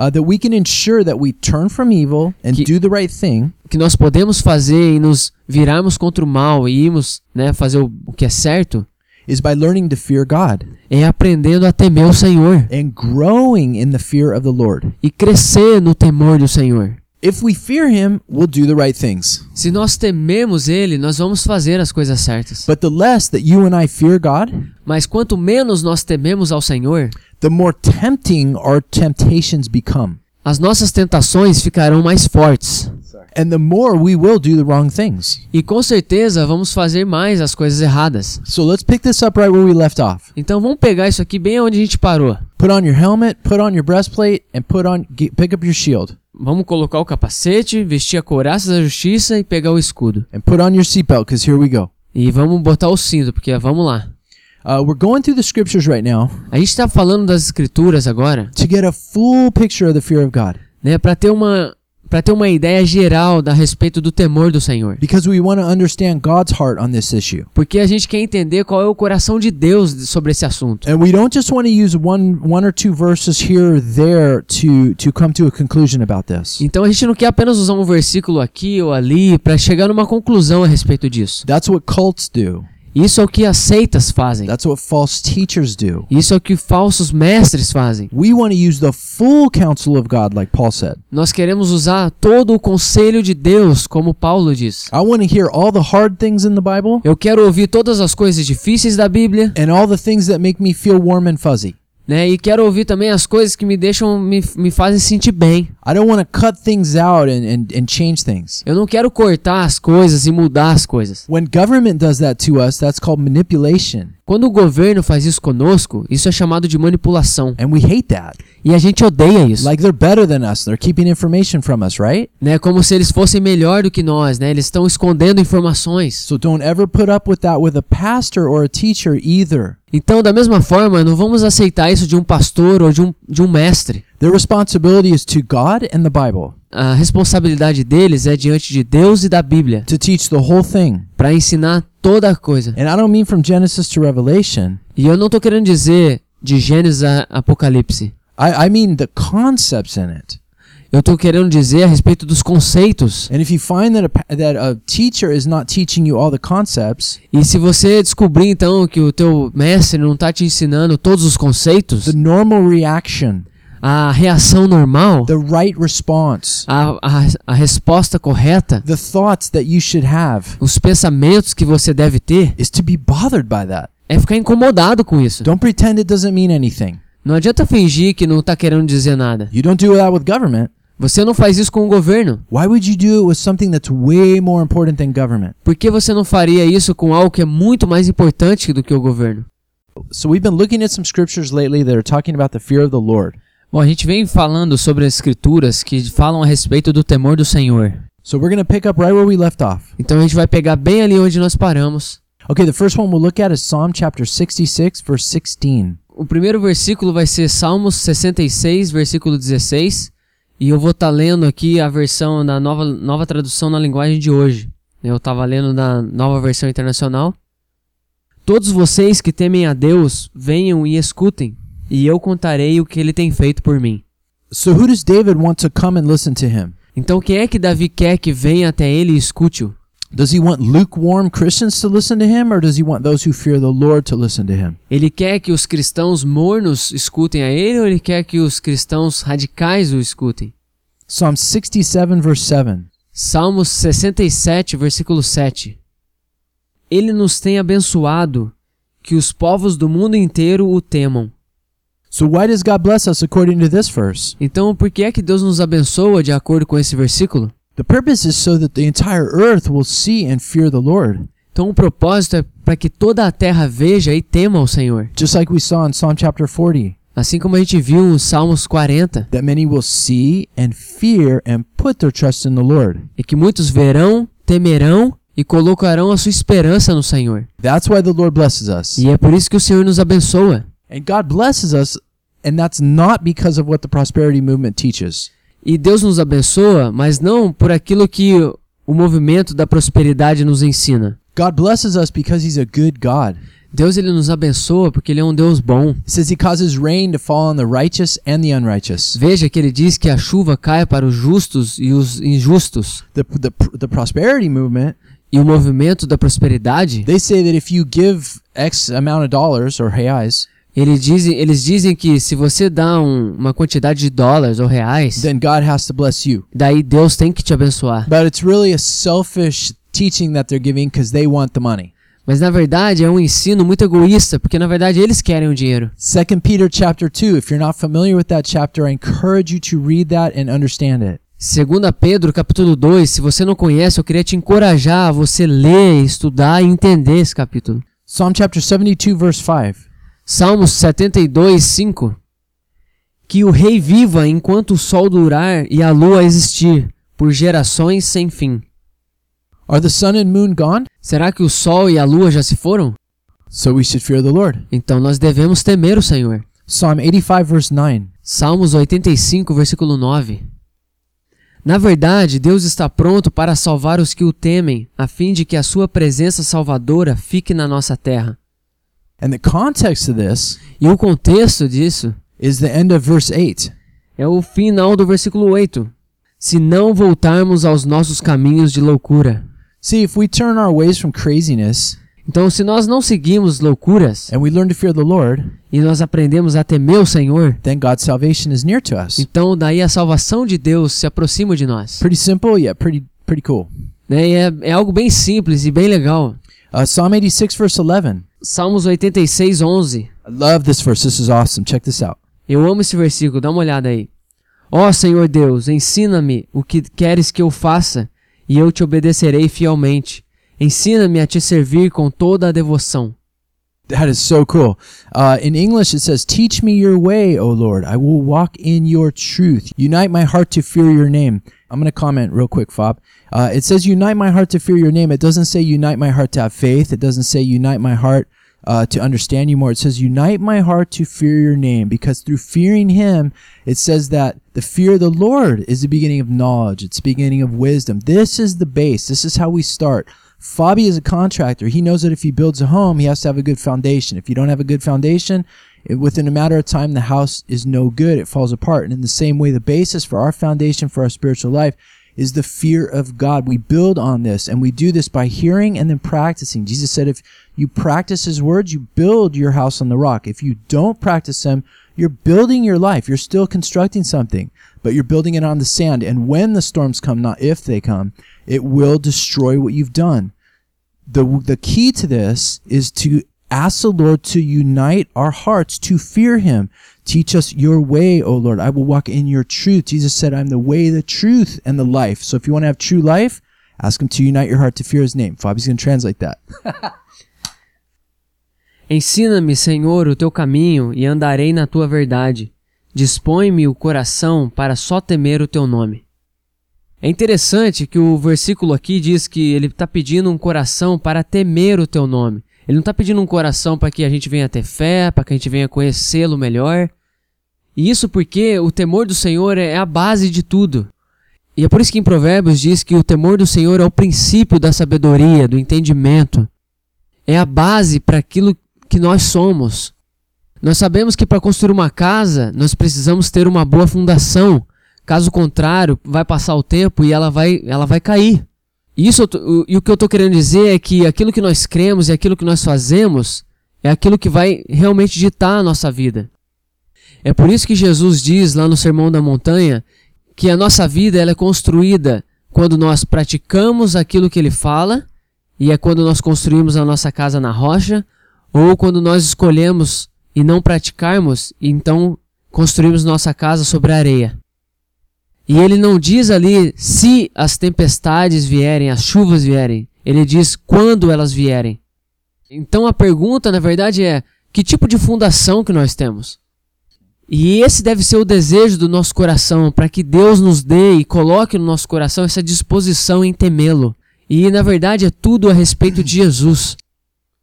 [SPEAKER 3] uh, that we can ensure that we turn from evil and
[SPEAKER 4] Que-
[SPEAKER 3] do the right thing
[SPEAKER 4] que nós podemos fazer e nos virarmos contra o mal e irmos, né, fazer o, o que é certo,
[SPEAKER 3] is by learning to fear God
[SPEAKER 4] é aprendendo a temer o Senhor
[SPEAKER 3] and growing in the fear of the Lord.
[SPEAKER 4] e crescer no temor do Senhor.
[SPEAKER 3] If we fear Him, we'll do the right things.
[SPEAKER 4] Se nós tememos Ele, nós vamos fazer as coisas certas.
[SPEAKER 3] But the less that you and I fear God,
[SPEAKER 4] Mas quanto menos nós tememos ao Senhor,
[SPEAKER 3] the more tempting our temptations become.
[SPEAKER 4] as nossas tentações ficarão mais fortes.
[SPEAKER 3] And the more we will do the wrong things.
[SPEAKER 4] E com certeza vamos fazer mais as coisas erradas.
[SPEAKER 3] So let's pick this up right where we left off.
[SPEAKER 4] Então vamos pegar isso aqui bem onde a gente parou.
[SPEAKER 3] Put on your helmet, put on your breastplate, and put on pick up your shield
[SPEAKER 4] Vamos colocar o capacete, vestir a couraça da justiça e pegar o escudo.
[SPEAKER 3] and put on your seatbelt because here we go.
[SPEAKER 4] E vamos botar o cinto, porque vamos lá.
[SPEAKER 3] Uh, we're going through the scriptures right now
[SPEAKER 4] A gente está falando das escrituras agora,
[SPEAKER 3] to get a full picture of the fear of God
[SPEAKER 4] né, para ter uma para ter uma ideia geral da respeito do temor do Senhor.
[SPEAKER 3] because we want to understand God's heart on this issue.
[SPEAKER 4] Porque a gente quer entender qual é o coração de Deus sobre esse assunto.
[SPEAKER 3] And we don't just want to use one one or two verses here or there to to come to a conclusion about this.
[SPEAKER 4] Então a gente não quer apenas usar um versículo aqui ou ali para chegar numa conclusão a respeito disso.
[SPEAKER 3] That's what cults do.
[SPEAKER 4] Isso é o que as seitas fazem.
[SPEAKER 3] That's what false teachers do.
[SPEAKER 4] Isso é o que falsos mestres fazem.
[SPEAKER 3] We want to use the full counsel of God like Paul said.
[SPEAKER 4] Nós queremos usar todo o conselho de Deus, como Paulo diz.
[SPEAKER 3] I want to hear all the hard things in the Bible
[SPEAKER 4] Eu quero ouvir todas as coisas difíceis da Bíblia
[SPEAKER 3] and all the things that make me feel warm and fuzzy.
[SPEAKER 4] Né? E quero ouvir também as coisas que me deixam, me, me fazem sentir bem.
[SPEAKER 3] I don't want to cut things out and, and, and change things.
[SPEAKER 4] Eu não quero cortar as coisas e mudar as coisas.
[SPEAKER 3] When government does that to us, that's called manipulation.
[SPEAKER 4] Quando o governo faz isso conosco, isso é chamado de manipulação.
[SPEAKER 3] And we hate that.
[SPEAKER 4] E a gente odeia isso.
[SPEAKER 3] Like they're better than us. They're keeping information from us, right?
[SPEAKER 4] né? Como se eles fossem melhor do que nós, né? Eles estão escondendo informações.
[SPEAKER 3] So don't ever put up with that with a pastor or a teacher either.
[SPEAKER 4] Então, da mesma forma, não vamos aceitar isso de um pastor ou de um, de um mestre.
[SPEAKER 3] Their responsibility is to God and the Bible
[SPEAKER 4] A responsabilidade deles é diante de Deus e da Bíblia,
[SPEAKER 3] to teach the whole thing.
[SPEAKER 4] para ensinar toda a coisa.
[SPEAKER 3] And I don't mean from Genesis to Revelation.
[SPEAKER 4] E eu não tô querendo dizer de Gênesis a Apocalipse.
[SPEAKER 3] I, I mean the concepts in it.
[SPEAKER 4] Eu tô querendo dizer a respeito dos conceitos.
[SPEAKER 3] And if you find that a, pa- that a teacher is not teaching you all the concepts,
[SPEAKER 4] E se você descobrir então que o teu mestre não tá te ensinando todos os conceitos,
[SPEAKER 3] the normal reaction,
[SPEAKER 4] a reação normal,
[SPEAKER 3] the right response,
[SPEAKER 4] a, a, a resposta correta,
[SPEAKER 3] the thoughts that you should have
[SPEAKER 4] os pensamentos que você deve ter,
[SPEAKER 3] is to be bothered by that.
[SPEAKER 4] é ficar incomodado com isso.
[SPEAKER 3] Don't pretend it doesn't mean anything.
[SPEAKER 4] Não adianta fingir que não tá querendo dizer nada.
[SPEAKER 3] You don't do that with government.
[SPEAKER 4] Você não faz isso com o governo.
[SPEAKER 3] Why would you do it with something that's way more important than government?
[SPEAKER 4] Por que você não faria isso com algo que é muito mais importante do que o governo?
[SPEAKER 3] So we've been looking at some scriptures lately that are talking about the fear of the Lord.
[SPEAKER 4] Bom, a gente vem falando sobre as escrituras que falam a respeito do temor do Senhor.
[SPEAKER 3] So we're going to pick up right where we left off.
[SPEAKER 4] Então a gente vai pegar bem ali onde nós paramos.
[SPEAKER 3] Okay, the first one we'll look at is Psalm chapter 66, verse 16.
[SPEAKER 4] O primeiro versículo vai ser Salmos 66, versículo 16. E eu vou estar lendo aqui a versão na nova, nova tradução na linguagem de hoje. Eu estava lendo na nova versão internacional. Todos vocês que temem a Deus, venham e escutem, e eu contarei o que ele tem feito por mim.
[SPEAKER 3] So who does David want to come and listen to him?
[SPEAKER 4] Então quem é que Davi quer que venha até ele e escute-o?
[SPEAKER 3] Does he want lukewarm Christians to listen to him, or does he want those who fear the Lord to listen to him?
[SPEAKER 4] Ele quer que os cristãos mornos escutem a ele ou ele quer que os cristãos radicais o escutem?
[SPEAKER 3] Psalm 67, verse 7.
[SPEAKER 4] Salmos 67, versículo 7. Ele nos tem abençoado, que os povos do mundo inteiro o temam.
[SPEAKER 3] So why does God bless us according to this verse?
[SPEAKER 4] Então, por que é que Deus nos abençoa de acordo com esse versículo?
[SPEAKER 3] The purpose is so that the entire earth will see and fear the Lord.
[SPEAKER 4] Então, o propósito é para que toda a terra veja e tema o Senhor.
[SPEAKER 3] Just like we saw in Psalm chapter 40,
[SPEAKER 4] Assim como a gente viu em Salmos 40,
[SPEAKER 3] that many will see and fear and put their trust in the Lord.
[SPEAKER 4] e que muitos verão, temerão e colocarão a sua esperança no Senhor.
[SPEAKER 3] That's why the Lord blesses us.
[SPEAKER 4] E é por isso que o Senhor nos abençoa.
[SPEAKER 3] And God blesses us, and that's not because of what the prosperity movement teaches.
[SPEAKER 4] E Deus nos abençoa, mas não por aquilo que o movimento da prosperidade nos ensina.
[SPEAKER 3] God blesses us because He's a good God.
[SPEAKER 4] Deus ele nos abençoa porque ele é um Deus bom.
[SPEAKER 3] It says He causes rain to fall on the righteous and the unrighteous.
[SPEAKER 4] Veja que ele diz que a chuva cai para os justos e os injustos.
[SPEAKER 3] The, the, the prosperity movement,
[SPEAKER 4] E o movimento da prosperidade,
[SPEAKER 3] they say that if you give X amount of dollars or reais,
[SPEAKER 4] ele dizem, eles dizem que se você dá um- uma quantidade de dólares ou reais,
[SPEAKER 3] then God has to bless you.
[SPEAKER 4] daí Deus tem que te abençoar.
[SPEAKER 3] But it's really a selfish teaching that they're giving because they want the money.
[SPEAKER 4] Mas na verdade é um ensino muito egoísta, porque na verdade eles querem o dinheiro.
[SPEAKER 3] 2 Peter chapter 2, if you're not familiar with that chapter, I encourage you to read that and understand it.
[SPEAKER 4] Segunda Pedro, capítulo 2, se você não conhece, eu queria te encorajar a você ler, estudar e entender esse capítulo.
[SPEAKER 3] Psalm chapter 72, verse 5.
[SPEAKER 4] Salmos 72, 5. Que o rei viva enquanto o sol durar e a lua existir, por gerações sem fim.
[SPEAKER 3] Are the sun and moon gone?
[SPEAKER 4] Será que o sol e a lua já se foram?
[SPEAKER 3] So we should fear the Lord.
[SPEAKER 4] Então nós devemos temer o Senhor.
[SPEAKER 3] Psalm 85, verse 9.
[SPEAKER 4] Salmos 85, versículo 9. Na verdade, Deus está pronto para salvar os que o temem, a fim de que a sua presença salvadora fique na nossa terra.
[SPEAKER 3] And the context of this
[SPEAKER 4] E o contexto disso
[SPEAKER 3] is the end of verse 8.
[SPEAKER 4] é o final do versículo 8. Se não voltarmos aos nossos caminhos de loucura.
[SPEAKER 3] See, if we turn our ways from craziness
[SPEAKER 4] Então, se nós não seguimos loucuras
[SPEAKER 3] and we learn to fear the Lord,
[SPEAKER 4] e nós aprendemos a temer o Senhor,
[SPEAKER 3] then God's salvation is near to us.
[SPEAKER 4] então daí a salvação de Deus se aproxima de nós.
[SPEAKER 3] Pretty simple, yet pretty pretty cool.
[SPEAKER 4] E é, é algo bem simples e bem legal.
[SPEAKER 3] Uh, Psalm 86, verse 11.
[SPEAKER 4] Salmos 86, 11.
[SPEAKER 3] I love this verse. This is awesome. Check this out.
[SPEAKER 4] Eu amo esse versículo, dá uma olhada aí. Ó Senhor Deus, ensina-me o que queres que eu faça, e eu te obedecerei fielmente. Ensina-me a te servir com toda a devoção.
[SPEAKER 3] That is so cool. Uh, in English, it says, Teach me your way, O Lord. I will walk in your truth. Unite my heart to fear your name. I'm going to comment real quick, Fob. Uh, it says, Unite my heart to fear your name. It doesn't say, Unite my heart to have faith. It doesn't say, Unite my heart uh, to understand you more. It says, Unite my heart to fear your name. Because through fearing him, it says that the fear of the Lord is the beginning of knowledge, it's the beginning of wisdom. This is the base. This is how we start. Fabi is a contractor. He knows that if he builds a home, he has to have a good foundation. If you don't have a good foundation, it, within a matter of time, the house is no good. It falls apart. And in the same way, the basis for our foundation for our spiritual life is the fear of God. We build on this and we do this by hearing and then practicing. Jesus said, if you practice his words, you build your house on the rock. If you don't practice them, you're building your life. You're still constructing something, but you're building it on the sand. And when the storms come, not if they come, it will destroy what you've done. The, the key to this is to ask the Lord to unite our hearts to fear him. Teach us your way, O Lord. I will walk in your truth. Jesus said, I'm the way, the truth, and the life. So if you want to have true life, ask him to unite your heart to fear his name. Fabi's going to translate that.
[SPEAKER 4] Ensina-me, Senhor, o teu caminho e andarei na tua verdade. Dispõe-me o coração para só temer o teu nome. É interessante que o versículo aqui diz que ele está pedindo um coração para temer o teu nome. Ele não está pedindo um coração para que a gente venha ter fé, para que a gente venha conhecê-lo melhor. E isso porque o temor do Senhor é a base de tudo. E é por isso que em Provérbios diz que o temor do Senhor é o princípio da sabedoria, do entendimento. É a base para aquilo que nós somos. Nós sabemos que para construir uma casa, nós precisamos ter uma boa fundação. Caso contrário, vai passar o tempo e ela vai, ela vai cair. Isso, e o que eu estou querendo dizer é que aquilo que nós cremos e aquilo que nós fazemos é aquilo que vai realmente ditar a nossa vida. É por isso que Jesus diz lá no Sermão da Montanha que a nossa vida ela é construída quando nós praticamos aquilo que ele fala, e é quando nós construímos a nossa casa na rocha, ou quando nós escolhemos e não praticarmos, e então construímos nossa casa sobre a areia. E ele não diz ali se as tempestades vierem, as chuvas vierem. Ele diz quando elas vierem. Então a pergunta, na verdade, é: que tipo de fundação que nós temos? E esse deve ser o desejo do nosso coração, para que Deus nos dê e coloque no nosso coração essa disposição em temê-lo. E na verdade é tudo a respeito de Jesus.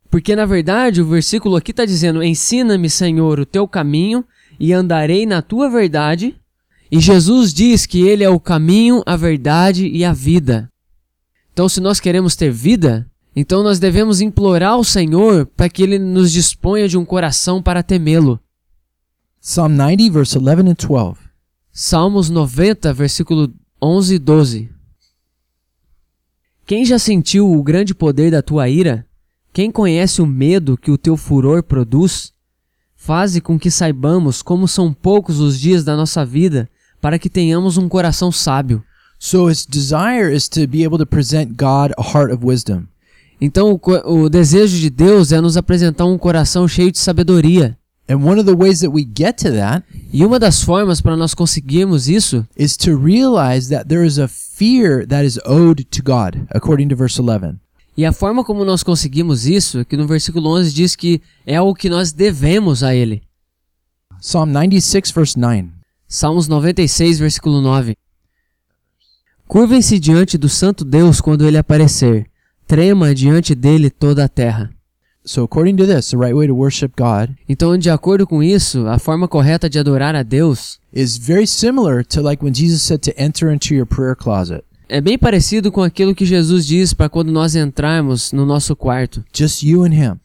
[SPEAKER 4] Porque na verdade o versículo aqui está dizendo: Ensina-me, Senhor, o teu caminho e andarei na tua verdade. E Jesus diz que Ele é o caminho, a verdade e a vida. Então, se nós queremos ter vida, então nós devemos implorar ao Senhor para que Ele nos disponha de um coração para temê-lo.
[SPEAKER 3] Psalm 90, verse 11 and 12.
[SPEAKER 4] Salmos 90, versículo 11 e 12. Quem já sentiu o grande poder da tua ira? Quem conhece o medo que o teu furor produz? Faze com que saibamos como são poucos os dias da nossa vida, para que tenhamos um coração sábio.
[SPEAKER 3] So his desire is to be able to present God a heart of wisdom.
[SPEAKER 4] Então, o, o desejo de Deus é nos apresentar um coração cheio de sabedoria.
[SPEAKER 3] And one of the ways that we get to that
[SPEAKER 4] E uma das formas para nós conseguirmos isso
[SPEAKER 3] is to realize that there is a fear that is owed to God, according to verse 11.
[SPEAKER 4] E a forma como nós conseguimos isso, é que no versículo 11 diz que é o que nós devemos a Ele.
[SPEAKER 3] Psalm 96, verse 9.
[SPEAKER 4] Salmos 96, versículo 9. Curvem-se diante do Santo Deus quando Ele aparecer. Trema diante dele toda a terra.
[SPEAKER 3] So, according to this, the right way to worship God
[SPEAKER 4] Então, de acordo com isso, a forma correta de adorar a Deus
[SPEAKER 3] is very similar to like when Jesus said to enter into your prayer closet.
[SPEAKER 4] é bem parecido com aquilo que Jesus diz para quando nós entrarmos no nosso quarto.
[SPEAKER 3] Just you and Him.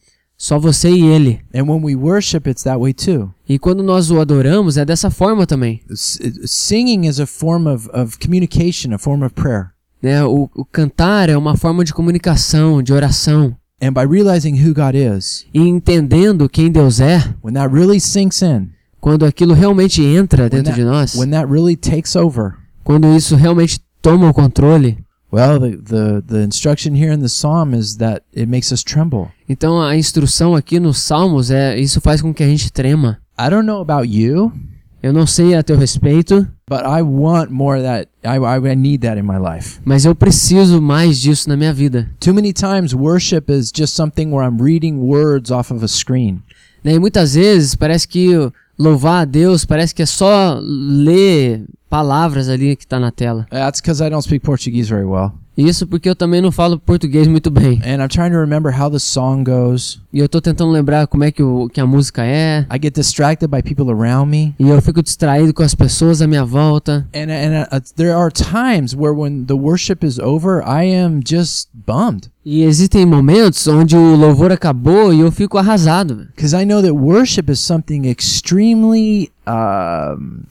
[SPEAKER 4] Só você e Ele.
[SPEAKER 3] And when we worship, it's that way too.
[SPEAKER 4] E quando nós o adoramos, é dessa forma também.
[SPEAKER 3] Singing is a form of, of communication, a form of prayer.
[SPEAKER 4] Né? O, o cantar é uma forma de comunicação, de oração.
[SPEAKER 3] And by realizing who God is,
[SPEAKER 4] E entendendo quem Deus é,
[SPEAKER 3] when that really sinks in,
[SPEAKER 4] quando aquilo realmente entra
[SPEAKER 3] when
[SPEAKER 4] dentro
[SPEAKER 3] that,
[SPEAKER 4] de nós,
[SPEAKER 3] when that really takes over,
[SPEAKER 4] quando isso realmente toma o controle,
[SPEAKER 3] Well, the, the, the instruction here in the psalm is that it makes us tremble.
[SPEAKER 4] Então a instrução aqui nos Salmos é isso faz com que a gente trema.
[SPEAKER 3] I don't know about you,
[SPEAKER 4] Eu não sei a teu respeito,
[SPEAKER 3] but I want more of that. I, I, need that in my life.
[SPEAKER 4] mas eu preciso mais disso na minha vida.
[SPEAKER 3] Too many times, worship is just something where I'm reading words off of a screen.
[SPEAKER 4] Né, E muitas vezes parece que louvar a Deus parece que é só ler palavras ali que tá na tela.
[SPEAKER 3] That's because I don't speak Portuguese very well.
[SPEAKER 4] Isso porque eu também não falo português muito bem.
[SPEAKER 3] And I'm trying to remember how the song goes.
[SPEAKER 4] E eu tô tentando lembrar como é que, o, que a música é.
[SPEAKER 3] I get distracted by people around me.
[SPEAKER 4] E eu fico distraído com as pessoas à minha volta.
[SPEAKER 3] And, and uh, there are times where when the worship is over, I am just bummed.
[SPEAKER 4] E existem momentos onde o louvor acabou e eu fico arrasado.
[SPEAKER 3] Because I know that worship is something extremely um,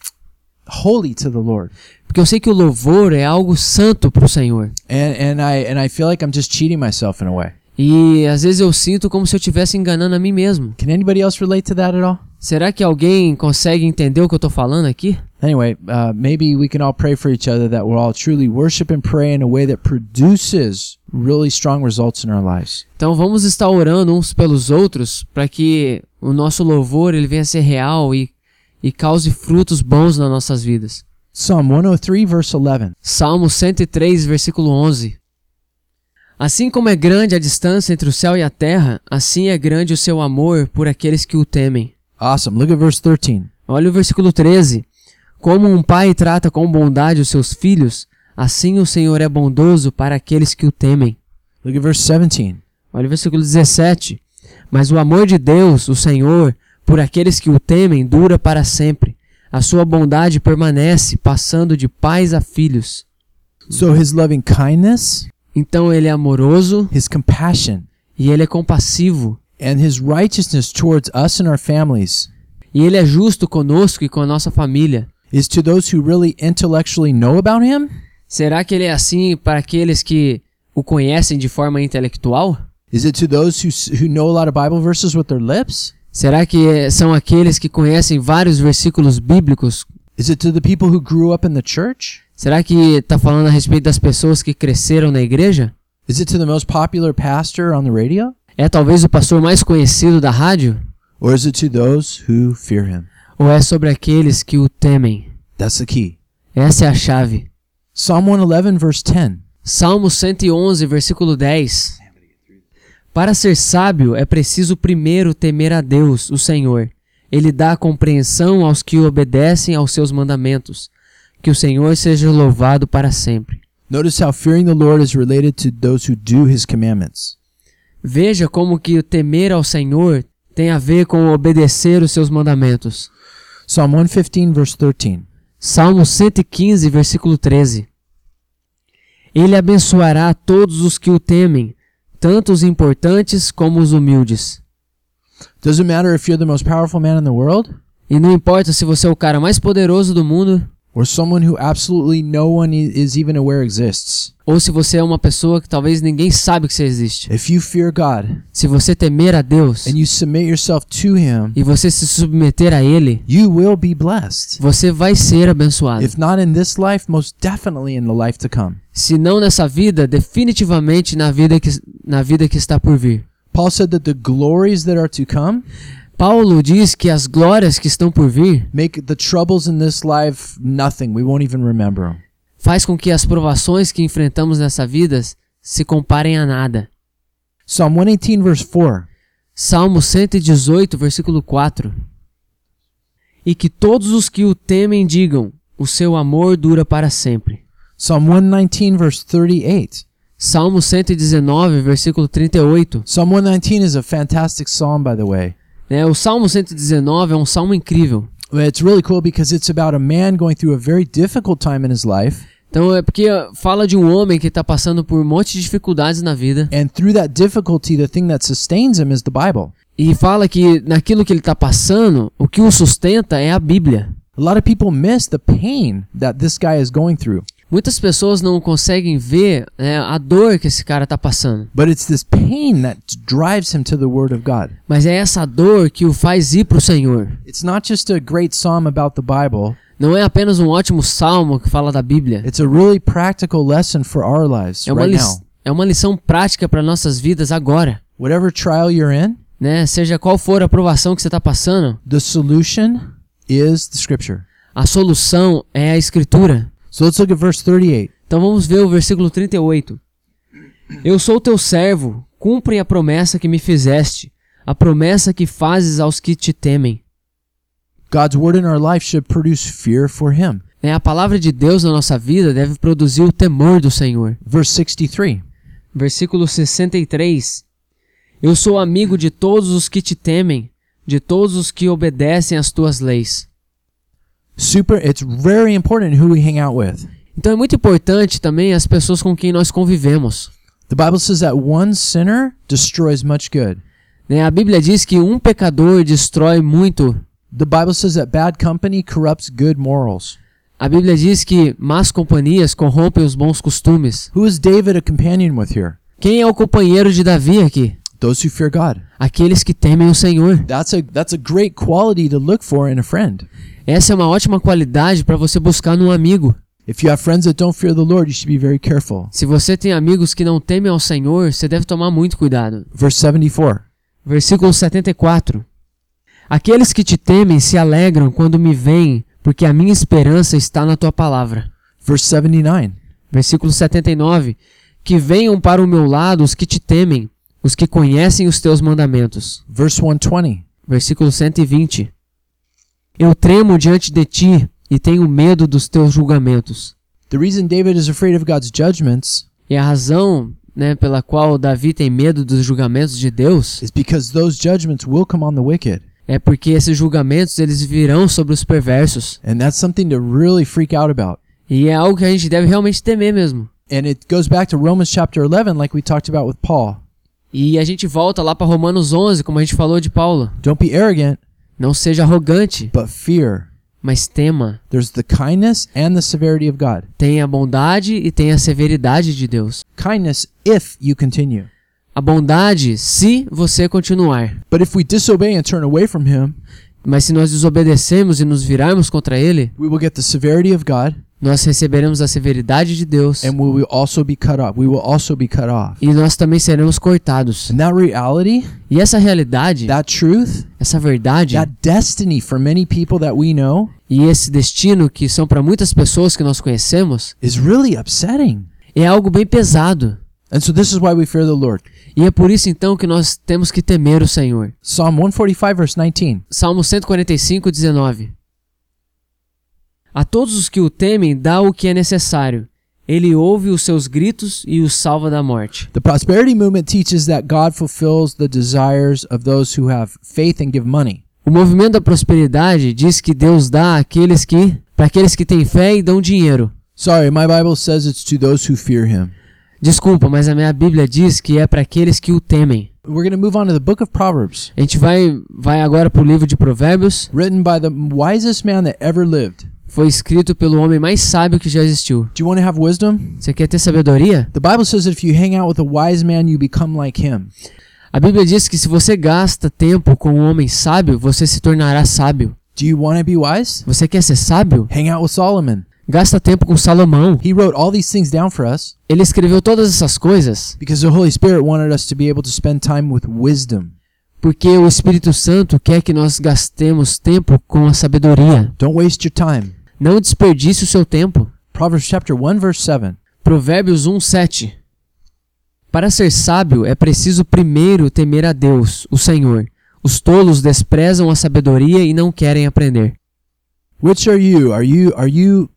[SPEAKER 3] holy to the Lord.
[SPEAKER 4] Porque eu sei que o louvor é algo santo pro Senhor.
[SPEAKER 3] And, and, I, and I feel like I'm just cheating myself in a way.
[SPEAKER 4] E às vezes eu sinto como se eu estivesse enganando a mim mesmo.
[SPEAKER 3] Can anybody else relate to that at all?
[SPEAKER 4] Será que alguém consegue entender o que eu tô falando aqui?
[SPEAKER 3] Anyway, uh, maybe we can all pray for each other that we'll all truly worship and pray in a way that produces really strong results in our lives.
[SPEAKER 4] Então vamos estar orando uns pelos outros para que o nosso louvor ele venha a ser real e, e cause frutos bons nas nossas vidas.
[SPEAKER 3] Psalm 103, verse 11.
[SPEAKER 4] Salmo 103, versículo 11. Assim como é grande a distância entre o céu e a terra, assim é grande o seu amor por aqueles que o temem.
[SPEAKER 3] Awesome. Look at verse 13.
[SPEAKER 4] Olha o versículo 13. Como um pai trata com bondade os seus filhos, assim o Senhor é bondoso para aqueles que o temem.
[SPEAKER 3] Look at verse 17.
[SPEAKER 4] Olha o versículo 17. Mas o amor de Deus, o Senhor, por aqueles que o temem, dura para sempre. A sua bondade permanece, passando de pais a filhos.
[SPEAKER 3] So his loving kindness,
[SPEAKER 4] Então ele é amoroso
[SPEAKER 3] his compassion,
[SPEAKER 4] e ele é compassivo.
[SPEAKER 3] and his righteousness towards us and our families
[SPEAKER 4] E ele é justo conosco e com a nossa família.
[SPEAKER 3] is to those who really intellectually know about him
[SPEAKER 4] Será que ele é assim para aqueles que o conhecem de forma intelectual?
[SPEAKER 3] Is it to those who, who know a lot of Bible verses with their lips?
[SPEAKER 4] Será que são aqueles que conhecem vários versículos bíblicos?
[SPEAKER 3] Is it to the people who grew up in the church?
[SPEAKER 4] Será que está falando a respeito das pessoas que cresceram na igreja?
[SPEAKER 3] Is it to the most popular pastor on the radio?
[SPEAKER 4] É talvez o pastor mais conhecido da rádio?
[SPEAKER 3] Or is it to those who fear him?
[SPEAKER 4] Ou é sobre aqueles que o temem?
[SPEAKER 3] That's the key.
[SPEAKER 4] Essa é a chave.
[SPEAKER 3] Psalm 111, verse 10.
[SPEAKER 4] Salmo 111, versículo 10. Para ser sábio é preciso primeiro temer a Deus, o Senhor. Ele dá compreensão aos que obedecem aos seus mandamentos. Que o Senhor seja louvado para sempre.
[SPEAKER 3] Notice how fearing the Lord is related to those who do his commandments.
[SPEAKER 4] Veja como que o temer ao Senhor tem a ver com obedecer os seus mandamentos.
[SPEAKER 3] Psalm 115, verse 13.
[SPEAKER 4] Salmo 115, versículo 13. Ele abençoará todos os que o temem, tanto os importantes como os humildes.
[SPEAKER 3] Doesn't matter if you're the most powerful man in the world
[SPEAKER 4] E não importa se você é o cara mais poderoso do mundo
[SPEAKER 3] or someone who absolutely no one is even aware exists.
[SPEAKER 4] ou se você é uma pessoa que talvez ninguém sabe que você existe.
[SPEAKER 3] If you fear God
[SPEAKER 4] Se você temer a Deus
[SPEAKER 3] and you submit yourself to him,
[SPEAKER 4] e você se submeter a Ele,
[SPEAKER 3] you will be blessed.
[SPEAKER 4] você vai ser abençoado.
[SPEAKER 3] If not in this life, most definitely in the life to come.
[SPEAKER 4] Se não nessa vida, definitivamente na vida que, na vida que está por vir.
[SPEAKER 3] Paul said that the glories that are to come
[SPEAKER 4] Paulo diz que as glórias que estão por vir
[SPEAKER 3] make the troubles in this life nothing. We won't even remember them.
[SPEAKER 4] faz com que as provações que enfrentamos nessa vida se comparem a nada.
[SPEAKER 3] Psalm 118, verse 4.
[SPEAKER 4] Salmo 118, versículo 4. E que todos os que o temem digam: o seu amor dura para sempre.
[SPEAKER 3] Psalm 119, verse 38.
[SPEAKER 4] Salmo 119, versículo 38.
[SPEAKER 3] Psalm 119 is a fantastic psalm, by the way.
[SPEAKER 4] Né, o Salmo 119 é um salmo incrível.
[SPEAKER 3] It's really cool because it's about a man going through a very difficult time in his life.
[SPEAKER 4] Então é porque fala de um homem que está passando por um monte de dificuldades na vida
[SPEAKER 3] And through that difficulty, the thing that sustains him is the Bible.
[SPEAKER 4] e fala que naquilo que ele está passando, o que o sustenta é a Bíblia.
[SPEAKER 3] A lot of people miss the pain that this guy is going through.
[SPEAKER 4] Muitas pessoas não conseguem ver né, a dor que esse cara está passando,
[SPEAKER 3] But it's this pain that drives him to the Word of God.
[SPEAKER 4] mas é essa dor que o faz ir para o Senhor.
[SPEAKER 3] It's not just a great psalm about the Bible,
[SPEAKER 4] Não é apenas um ótimo salmo que fala da Bíblia.
[SPEAKER 3] It's a really practical lesson for our lives
[SPEAKER 4] É uma,
[SPEAKER 3] right now.
[SPEAKER 4] é uma lição prática para nossas vidas agora.
[SPEAKER 3] Whatever trial you're in,
[SPEAKER 4] Né? Seja qual for a provação que você está passando,
[SPEAKER 3] the solution is the scripture.
[SPEAKER 4] a solução é a Escritura.
[SPEAKER 3] So let's look at verse 38.
[SPEAKER 4] Então vamos ver o versículo 38. Eu sou teu servo, cumpre a promessa que me fizeste, a promessa que fazes aos que te temem.
[SPEAKER 3] God's word in our life should produce fear for him.
[SPEAKER 4] Né? A palavra de Deus na nossa vida deve produzir o temor do Senhor.
[SPEAKER 3] Verse 63.
[SPEAKER 4] Versículo 63. Eu sou amigo de todos os que te temem, de todos os que obedecem às tuas leis.
[SPEAKER 3] Super it's very important who we hang out with.
[SPEAKER 4] Então é muito importante também as pessoas com quem nós convivemos.
[SPEAKER 3] The Bible says that one sinner destroys much good.
[SPEAKER 4] Né? A Bíblia diz que um pecador destrói muito.
[SPEAKER 3] The Bible says that bad company corrupts good morals.
[SPEAKER 4] A Bíblia diz que más companhias corrompem os bons costumes.
[SPEAKER 3] Who is David a companion with here?
[SPEAKER 4] Quem é o companheiro de Davi aqui?
[SPEAKER 3] Those who fear God.
[SPEAKER 4] Aqueles que temem o Senhor.
[SPEAKER 3] That's a that's a great quality to look for in a friend.
[SPEAKER 4] Essa é uma ótima qualidade para você buscar num amigo. Se você tem amigos que não temem ao Senhor, você deve tomar muito cuidado.
[SPEAKER 3] Verse 74.
[SPEAKER 4] Versículo 74. Aqueles que te temem se alegram quando me veem, porque a minha esperança está na tua palavra.
[SPEAKER 3] Verse 79.
[SPEAKER 4] Versículo 79. Que venham para o meu lado os que te temem, os que conhecem os teus mandamentos.
[SPEAKER 3] Verse 120.
[SPEAKER 4] Versículo 120. Eu tremo diante de ti e tenho medo dos teus julgamentos.
[SPEAKER 3] The reason David is afraid of God's judgments
[SPEAKER 4] E a razão né, pela qual Davi tem medo dos julgamentos de Deus
[SPEAKER 3] is because those judgments will come on the wicked.
[SPEAKER 4] é porque esses julgamentos eles virão sobre os perversos.
[SPEAKER 3] And that's something to really freak out about.
[SPEAKER 4] E é algo que a gente deve realmente temer mesmo.
[SPEAKER 3] And it goes back to Romans chapter 11 like we talked about with Paul.
[SPEAKER 4] E a gente volta lá para Romanos 11, como a gente falou de Paulo.
[SPEAKER 3] Don't be arrogant,
[SPEAKER 4] Não seja arrogante,
[SPEAKER 3] but fear.
[SPEAKER 4] mas tema.
[SPEAKER 3] There's the kindness and the severity of God.
[SPEAKER 4] Tenha a bondade e tenha a severidade de Deus.
[SPEAKER 3] Kindness if you continue.
[SPEAKER 4] A bondade, se você continuar.
[SPEAKER 3] But if we disobey and turn away from him,
[SPEAKER 4] Mas se nós desobedecemos e nos virarmos contra ele,
[SPEAKER 3] we will get the severity of God
[SPEAKER 4] nós receberemos a severidade de Deus
[SPEAKER 3] and we will also be cut off. We will also be cut off.
[SPEAKER 4] e nós também seremos cortados.
[SPEAKER 3] And that reality,
[SPEAKER 4] E essa realidade,
[SPEAKER 3] that truth,
[SPEAKER 4] essa verdade
[SPEAKER 3] that destiny for many people that we know
[SPEAKER 4] e esse destino que são para muitas pessoas que nós conhecemos
[SPEAKER 3] is really upsetting.
[SPEAKER 4] é algo bem pesado.
[SPEAKER 3] And so this is why we fear the Lord.
[SPEAKER 4] E é por isso então que nós temos que temer o Senhor.
[SPEAKER 3] Psalm 145 verse 19.
[SPEAKER 4] Salmo 145, 19. A todos os que o temem dá o que é necessário. Ele ouve os seus gritos e os salva da morte.
[SPEAKER 3] The prosperity movement teaches that God fulfills the desires of those who have faith and give money.
[SPEAKER 4] O movimento da prosperidade diz que Deus dá àqueles que, para aqueles que têm fé e dão dinheiro.
[SPEAKER 3] Sorry, my Bible says it's to those who fear him.
[SPEAKER 4] Desculpa, mas a minha Bíblia diz que é para aqueles que o temem.
[SPEAKER 3] We're going to move on to the book of Proverbs,
[SPEAKER 4] A gente vai, vai agora para o livro de Provérbios.
[SPEAKER 3] written by the wisest man that ever lived.
[SPEAKER 4] Foi escrito pelo homem mais sábio que já existiu.
[SPEAKER 3] Do you want to have wisdom?
[SPEAKER 4] Você quer ter sabedoria?
[SPEAKER 3] The Bible says that if you hang out with a wise man, you become like him.
[SPEAKER 4] A Bíblia diz que se você gasta tempo com um homem sábio, você se tornará sábio.
[SPEAKER 3] Do you want to be wise?
[SPEAKER 4] Você quer ser sábio?
[SPEAKER 3] Hang out with Solomon.
[SPEAKER 4] Gasta tempo com Salomão.
[SPEAKER 3] He wrote all these things down for us
[SPEAKER 4] Ele escreveu todas essas coisas
[SPEAKER 3] because the Holy Spirit wanted us to be able to spend time with wisdom.
[SPEAKER 4] porque o Espírito Santo quer que nós gastemos tempo com a sabedoria.
[SPEAKER 3] Don't waste your time.
[SPEAKER 4] Não desperdice o seu tempo.
[SPEAKER 3] Proverbs chapter 1 verse 7.
[SPEAKER 4] Provérbios 1:7 Para ser sábio é preciso primeiro temer a Deus, o Senhor. Os tolos desprezam a sabedoria e não querem aprender.
[SPEAKER 3] Which are you? Are you are you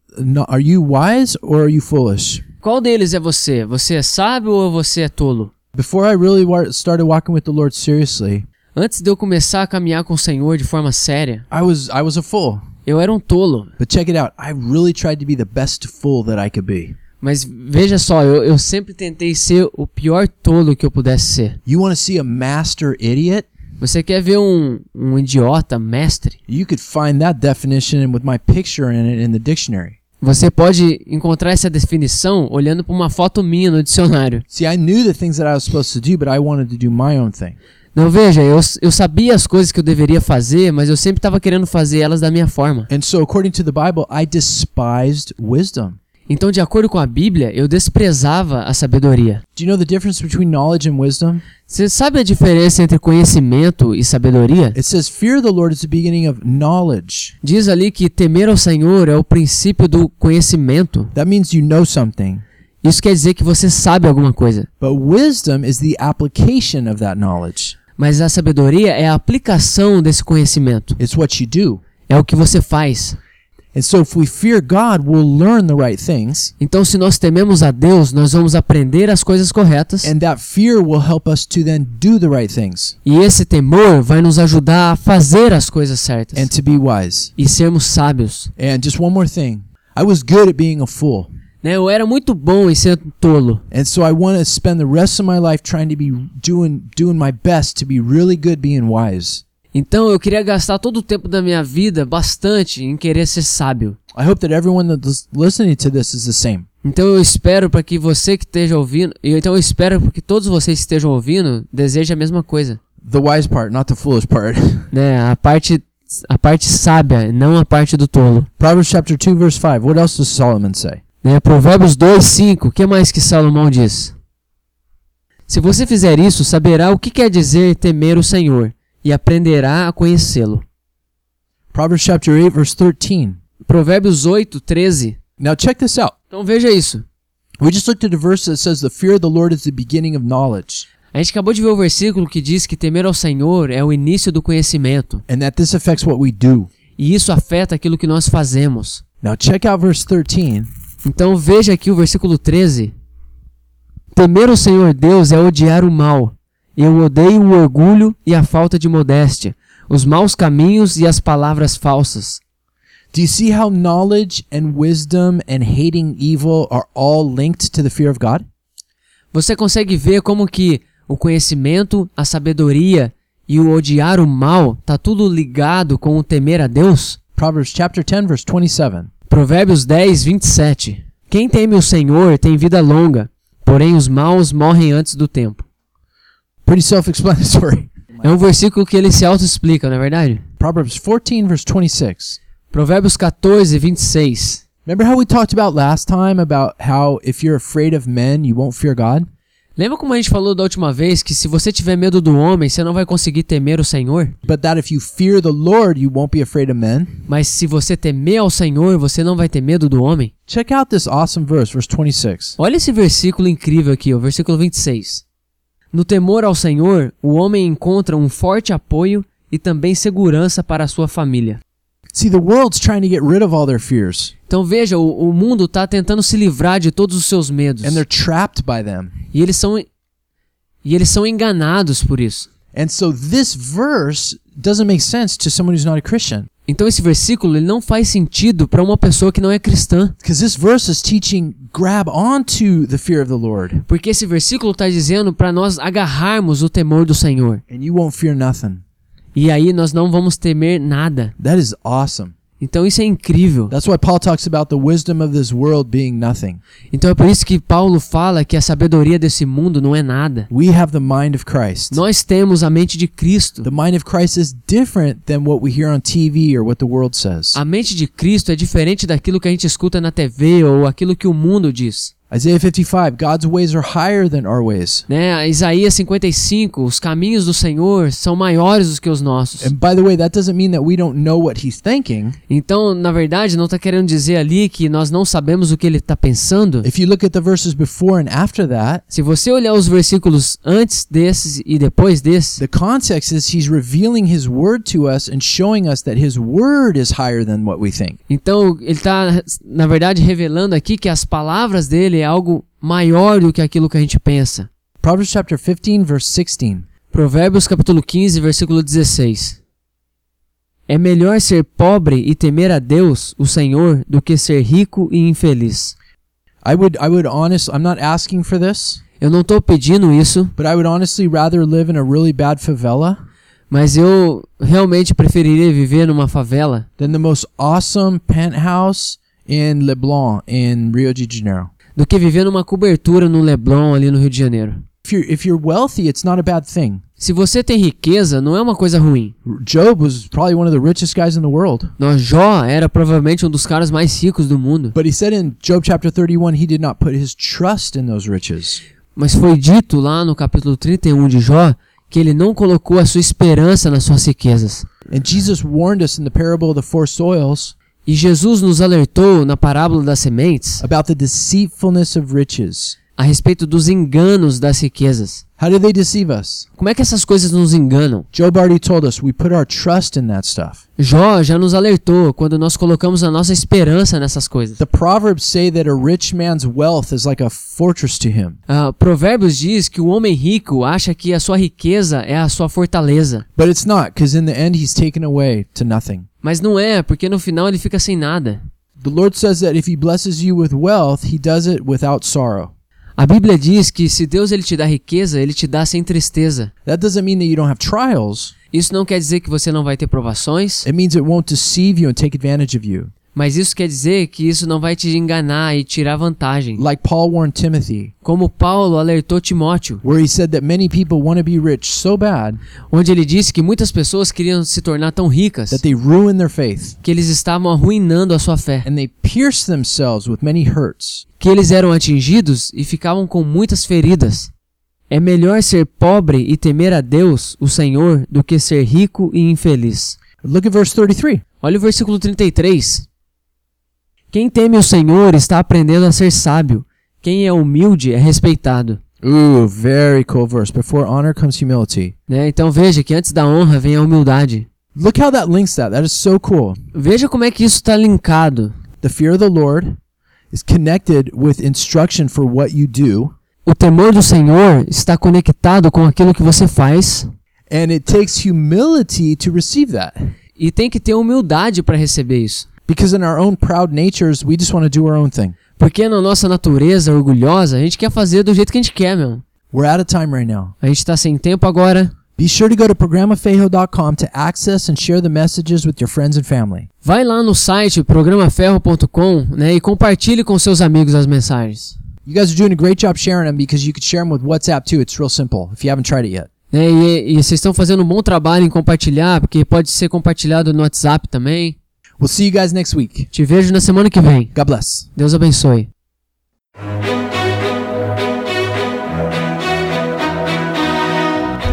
[SPEAKER 3] are you wise or are you foolish?
[SPEAKER 4] Qual deles é você? Você é sábio ou você é tolo?
[SPEAKER 3] Before I really started walking with the Lord seriously,
[SPEAKER 4] Antes de eu começar a caminhar com o Senhor de forma séria,
[SPEAKER 3] I was I was a fool.
[SPEAKER 4] Eu era um tolo.
[SPEAKER 3] But check it out. I really tried to be the best fool that I could be.
[SPEAKER 4] Mas veja só, eu, eu sempre tentei ser o pior tolo que eu pudesse ser.
[SPEAKER 3] You want to see a master idiot?
[SPEAKER 4] Você quer ver um, um idiota mestre?
[SPEAKER 3] You could find that definition with my picture in it in the dictionary.
[SPEAKER 4] Você pode encontrar essa definição olhando para uma foto minha no dicionário.
[SPEAKER 3] See, I knew the things that I was supposed to do, but I wanted to do my own thing.
[SPEAKER 4] Não, veja, eu, eu sabia as coisas que eu deveria fazer, mas eu sempre estava querendo fazer elas da minha forma.
[SPEAKER 3] And so, according to the Bible, I despised wisdom.
[SPEAKER 4] Então, de acordo com a Bíblia, eu desprezava a sabedoria.
[SPEAKER 3] Do you know the difference between knowledge and wisdom?
[SPEAKER 4] Você sabe a diferença entre conhecimento e sabedoria?
[SPEAKER 3] It says, Fear the Lord is the beginning of knowledge.
[SPEAKER 4] Diz ali que temer ao Senhor é o princípio do conhecimento.
[SPEAKER 3] That means you know something.
[SPEAKER 4] Isso quer dizer que você sabe alguma coisa.
[SPEAKER 3] But wisdom is the application of that knowledge.
[SPEAKER 4] Mas a sabedoria é a aplicação desse conhecimento.
[SPEAKER 3] It's what you do.
[SPEAKER 4] É o que você faz.
[SPEAKER 3] And so, if we fear God, we'll learn the right things.
[SPEAKER 4] Então, se nós tememos a Deus, nós vamos aprender as coisas corretas.
[SPEAKER 3] And that fear will help us to then do the right things
[SPEAKER 4] E esse temor vai nos ajudar a fazer as coisas certas
[SPEAKER 3] and to be wise.
[SPEAKER 4] e sermos sábios.
[SPEAKER 3] And just one more thing I was good at being a fool.
[SPEAKER 4] Né? Eu era muito bom em ser tolo.
[SPEAKER 3] And so I want to spend the rest of my life trying to be doing doing my best to be really good being wise.
[SPEAKER 4] Então eu queria gastar todo o tempo da minha vida bastante em querer ser sábio.
[SPEAKER 3] I hope that everyone that's listening to this is the same.
[SPEAKER 4] Então eu espero para que você que esteja ouvindo, e então eu espero para que todos vocês que estejam ouvindo desejem a mesma coisa,
[SPEAKER 3] The wise part, not the foolish part.
[SPEAKER 4] né? A parte a parte sábia, não a parte do tolo.
[SPEAKER 3] Proverbs chapter 2 verse 5. What else does Solomon say?
[SPEAKER 4] Né? Provérbios 2, 5. O que mais que Salomão diz? Se você fizer isso, saberá o que quer dizer temer o Senhor e aprenderá a conhecê-lo.
[SPEAKER 3] Proverbs chapter 8 verse 13.
[SPEAKER 4] Provérbios 8, 13.
[SPEAKER 3] Now check this out.
[SPEAKER 4] Então veja isso.
[SPEAKER 3] We just looked at a verse that says the fear of the Lord is the beginning of knowledge
[SPEAKER 4] A gente acabou de ver o versículo que diz que temer ao Senhor é o início do conhecimento.
[SPEAKER 3] and that this affects what we do.
[SPEAKER 4] E isso afeta aquilo que nós fazemos.
[SPEAKER 3] Now check out verse 13.
[SPEAKER 4] Então veja aqui o versículo 13. Temer o Senhor Deus é odiar o mal. Eu odeio o orgulho e a falta de modéstia, os maus caminhos e as palavras falsas.
[SPEAKER 3] Do you see how knowledge and wisdom and hating evil are all linked to the fear of God?
[SPEAKER 4] Você consegue ver como que o conhecimento, a sabedoria e o odiar o mal tá tudo ligado com o temer a Deus?
[SPEAKER 3] Proverbs chapter 10 verse 27.
[SPEAKER 4] Provérbios 10, 27. Quem teme o Senhor tem vida longa, porém os maus morrem antes do tempo.
[SPEAKER 3] Pretty self-explanatory.
[SPEAKER 4] É um versículo que ele se auto-explica, não é verdade?
[SPEAKER 3] Proverbs 14 verse 26.
[SPEAKER 4] Provérbios 14, 26.
[SPEAKER 3] Remember how we talked about last time about how if you're afraid of men, you won't fear God?
[SPEAKER 4] Lembra como a gente falou da última vez que se você tiver medo do homem, você não vai conseguir temer o Senhor?
[SPEAKER 3] Lord?
[SPEAKER 4] Mas se você temer ao Senhor, você não vai ter medo do homem?
[SPEAKER 3] Check out this awesome verse, verse 26.
[SPEAKER 4] Olha esse versículo incrível aqui, o versículo 26. No temor ao Senhor, o homem encontra um forte apoio e também segurança para a sua família.
[SPEAKER 3] See, the world's trying to get rid of all their fears,
[SPEAKER 4] Então veja, o, o mundo está tentando se livrar de todos os seus medos.
[SPEAKER 3] and they're trapped by them.
[SPEAKER 4] E eles são e eles são enganados por isso.
[SPEAKER 3] And so this verse doesn't make sense to someone who's not a Christian.
[SPEAKER 4] Então esse versículo ele não faz sentido para uma pessoa que não é cristã,
[SPEAKER 3] Because this verse is teaching grab onto the fear of the Lord,
[SPEAKER 4] porque esse versículo está dizendo para nós agarrarmos o temor do Senhor. E aí nós não vamos temer nada.
[SPEAKER 3] That is awesome.
[SPEAKER 4] Então isso é incrível.
[SPEAKER 3] That's why Paul talks about the wisdom of this world being nothing.
[SPEAKER 4] Então é por isso que Paulo fala que a sabedoria desse mundo não é nada.
[SPEAKER 3] We have the mind of Christ.
[SPEAKER 4] Nós temos a mente de Cristo.
[SPEAKER 3] The mind of Christ is different than what we hear on TV or what the world says.
[SPEAKER 4] A mente de Cristo é diferente daquilo que a gente escuta na TV ou aquilo que o mundo diz.
[SPEAKER 3] Isaiah 55, God's ways are higher than our ways.
[SPEAKER 4] Né? Isaías 55, os caminhos do Senhor são maiores do que os nossos.
[SPEAKER 3] And by the way, that doesn't mean that we don't know what he's thinking.
[SPEAKER 4] Então, na verdade, não está querendo dizer ali que nós não sabemos o que ele está pensando.
[SPEAKER 3] If you look at the verses before and after that,
[SPEAKER 4] Se você olhar os versículos antes desses e depois desses,
[SPEAKER 3] the context is he's revealing his word to us and showing us that his word is higher than what we think.
[SPEAKER 4] então ele está, na verdade, revelando aqui que as palavras dele é algo maior do que aquilo que a gente pensa.
[SPEAKER 3] Proverbs chapter 15 verse 16.
[SPEAKER 4] Provérbios capítulo 15, versículo 16. É melhor ser pobre e temer a Deus, o Senhor, do que ser rico e infeliz.
[SPEAKER 3] I would I would honest I'm not asking for this,
[SPEAKER 4] Eu não estou pedindo isso,
[SPEAKER 3] but I would honestly rather live in a really bad favela
[SPEAKER 4] mas eu realmente preferiria viver numa favela
[SPEAKER 3] than the most awesome penthouse in Leblon in Rio de Janeiro.
[SPEAKER 4] Do que viver numa cobertura no Leblon ali no Rio de Janeiro.
[SPEAKER 3] If you're if you're wealthy, it's not a bad thing.
[SPEAKER 4] Se você tem riqueza, não é uma coisa ruim.
[SPEAKER 3] Job was probably one of the richest guys in the world.
[SPEAKER 4] Nós, Jó era provavelmente um dos caras mais ricos do mundo.
[SPEAKER 3] But he said in Job chapter 31, he did not put his trust in those riches.
[SPEAKER 4] Mas foi dito lá no capítulo 31 de Jó que ele não colocou a sua esperança nas suas riquezas.
[SPEAKER 3] And Jesus warned us in the parable of the four soils
[SPEAKER 4] E Jesus nos alertou na parábola das sementes
[SPEAKER 3] about the deceitfulness of riches.
[SPEAKER 4] A respeito dos enganos das riquezas.
[SPEAKER 3] How do they deceive us?
[SPEAKER 4] Como é que essas coisas nos enganam?
[SPEAKER 3] Job already told us we put our trust in that stuff.
[SPEAKER 4] Jó já nos alertou quando nós colocamos a nossa esperança nessas coisas.
[SPEAKER 3] The Proverbs say that a rich man's wealth is like a fortress to him.
[SPEAKER 4] Ah, Provérbios diz que o homem rico acha que a sua riqueza é a sua fortaleza.
[SPEAKER 3] But it's not, because in the end, he's taken away to nothing.
[SPEAKER 4] Mas não é, porque no final ele fica sem nada.
[SPEAKER 3] The Lord says that if he blesses you with wealth, he does it without sorrow.
[SPEAKER 4] A Bíblia diz que se Deus ele te dá riqueza, ele te dá sem tristeza.
[SPEAKER 3] That doesn't mean that you don't have trials.
[SPEAKER 4] Isso não quer dizer que você não vai ter provações,
[SPEAKER 3] It means it won't deceive you and take advantage of you.
[SPEAKER 4] Mas isso quer dizer que isso não vai te enganar e tirar vantagem.
[SPEAKER 3] Like Paul warned Timothy,
[SPEAKER 4] Como Paulo alertou Timóteo,
[SPEAKER 3] where he said that many people want to be rich so bad
[SPEAKER 4] onde ele disse que muitas pessoas queriam se tornar tão ricas
[SPEAKER 3] that they ruin their faith
[SPEAKER 4] que eles estavam arruinando a sua fé,
[SPEAKER 3] and they themselves with many hurts.
[SPEAKER 4] que eles eram atingidos e ficavam com muitas feridas. É melhor ser pobre e temer a Deus, o Senhor, do que ser rico e infeliz.
[SPEAKER 3] Look at verse 33.
[SPEAKER 4] Olha o versículo 33. Quem teme o Senhor está aprendendo a ser sábio. Quem é humilde é respeitado.
[SPEAKER 3] Ooh, very cool verse. Before honor comes humility.
[SPEAKER 4] Né? Então veja que antes da honra vem a humildade.
[SPEAKER 3] Look how that links that. That is so cool.
[SPEAKER 4] Veja como é que isso está linkado.
[SPEAKER 3] The fear of the Lord is connected with instruction for what you do,
[SPEAKER 4] O temor do Senhor está conectado com aquilo que você faz
[SPEAKER 3] and it takes humility to receive that.
[SPEAKER 4] e tem que ter humildade para receber isso.
[SPEAKER 3] Because in our own proud natures, we just want to do our own thing.
[SPEAKER 4] Porque na nossa natureza orgulhosa, a gente quer fazer do jeito que a gente quer, meu.
[SPEAKER 3] We're out of time right now.
[SPEAKER 4] A gente está sem tempo agora.
[SPEAKER 3] Be sure to go to programafejo.com to access and share the messages with your friends and family.
[SPEAKER 4] Vai lá no site programaferro.com né, e compartilhe com seus amigos as mensagens.
[SPEAKER 3] You guys are doing a great job sharing them because you could share them with WhatsApp too. It's real simple if you haven't tried it yet.
[SPEAKER 4] Né, e, e vocês estão fazendo um bom trabalho em compartilhar, porque pode ser compartilhado no WhatsApp também.
[SPEAKER 3] We'll see you guys next week.
[SPEAKER 4] Te vejo na semana que vem.
[SPEAKER 3] God bless.
[SPEAKER 4] Deus abençoe.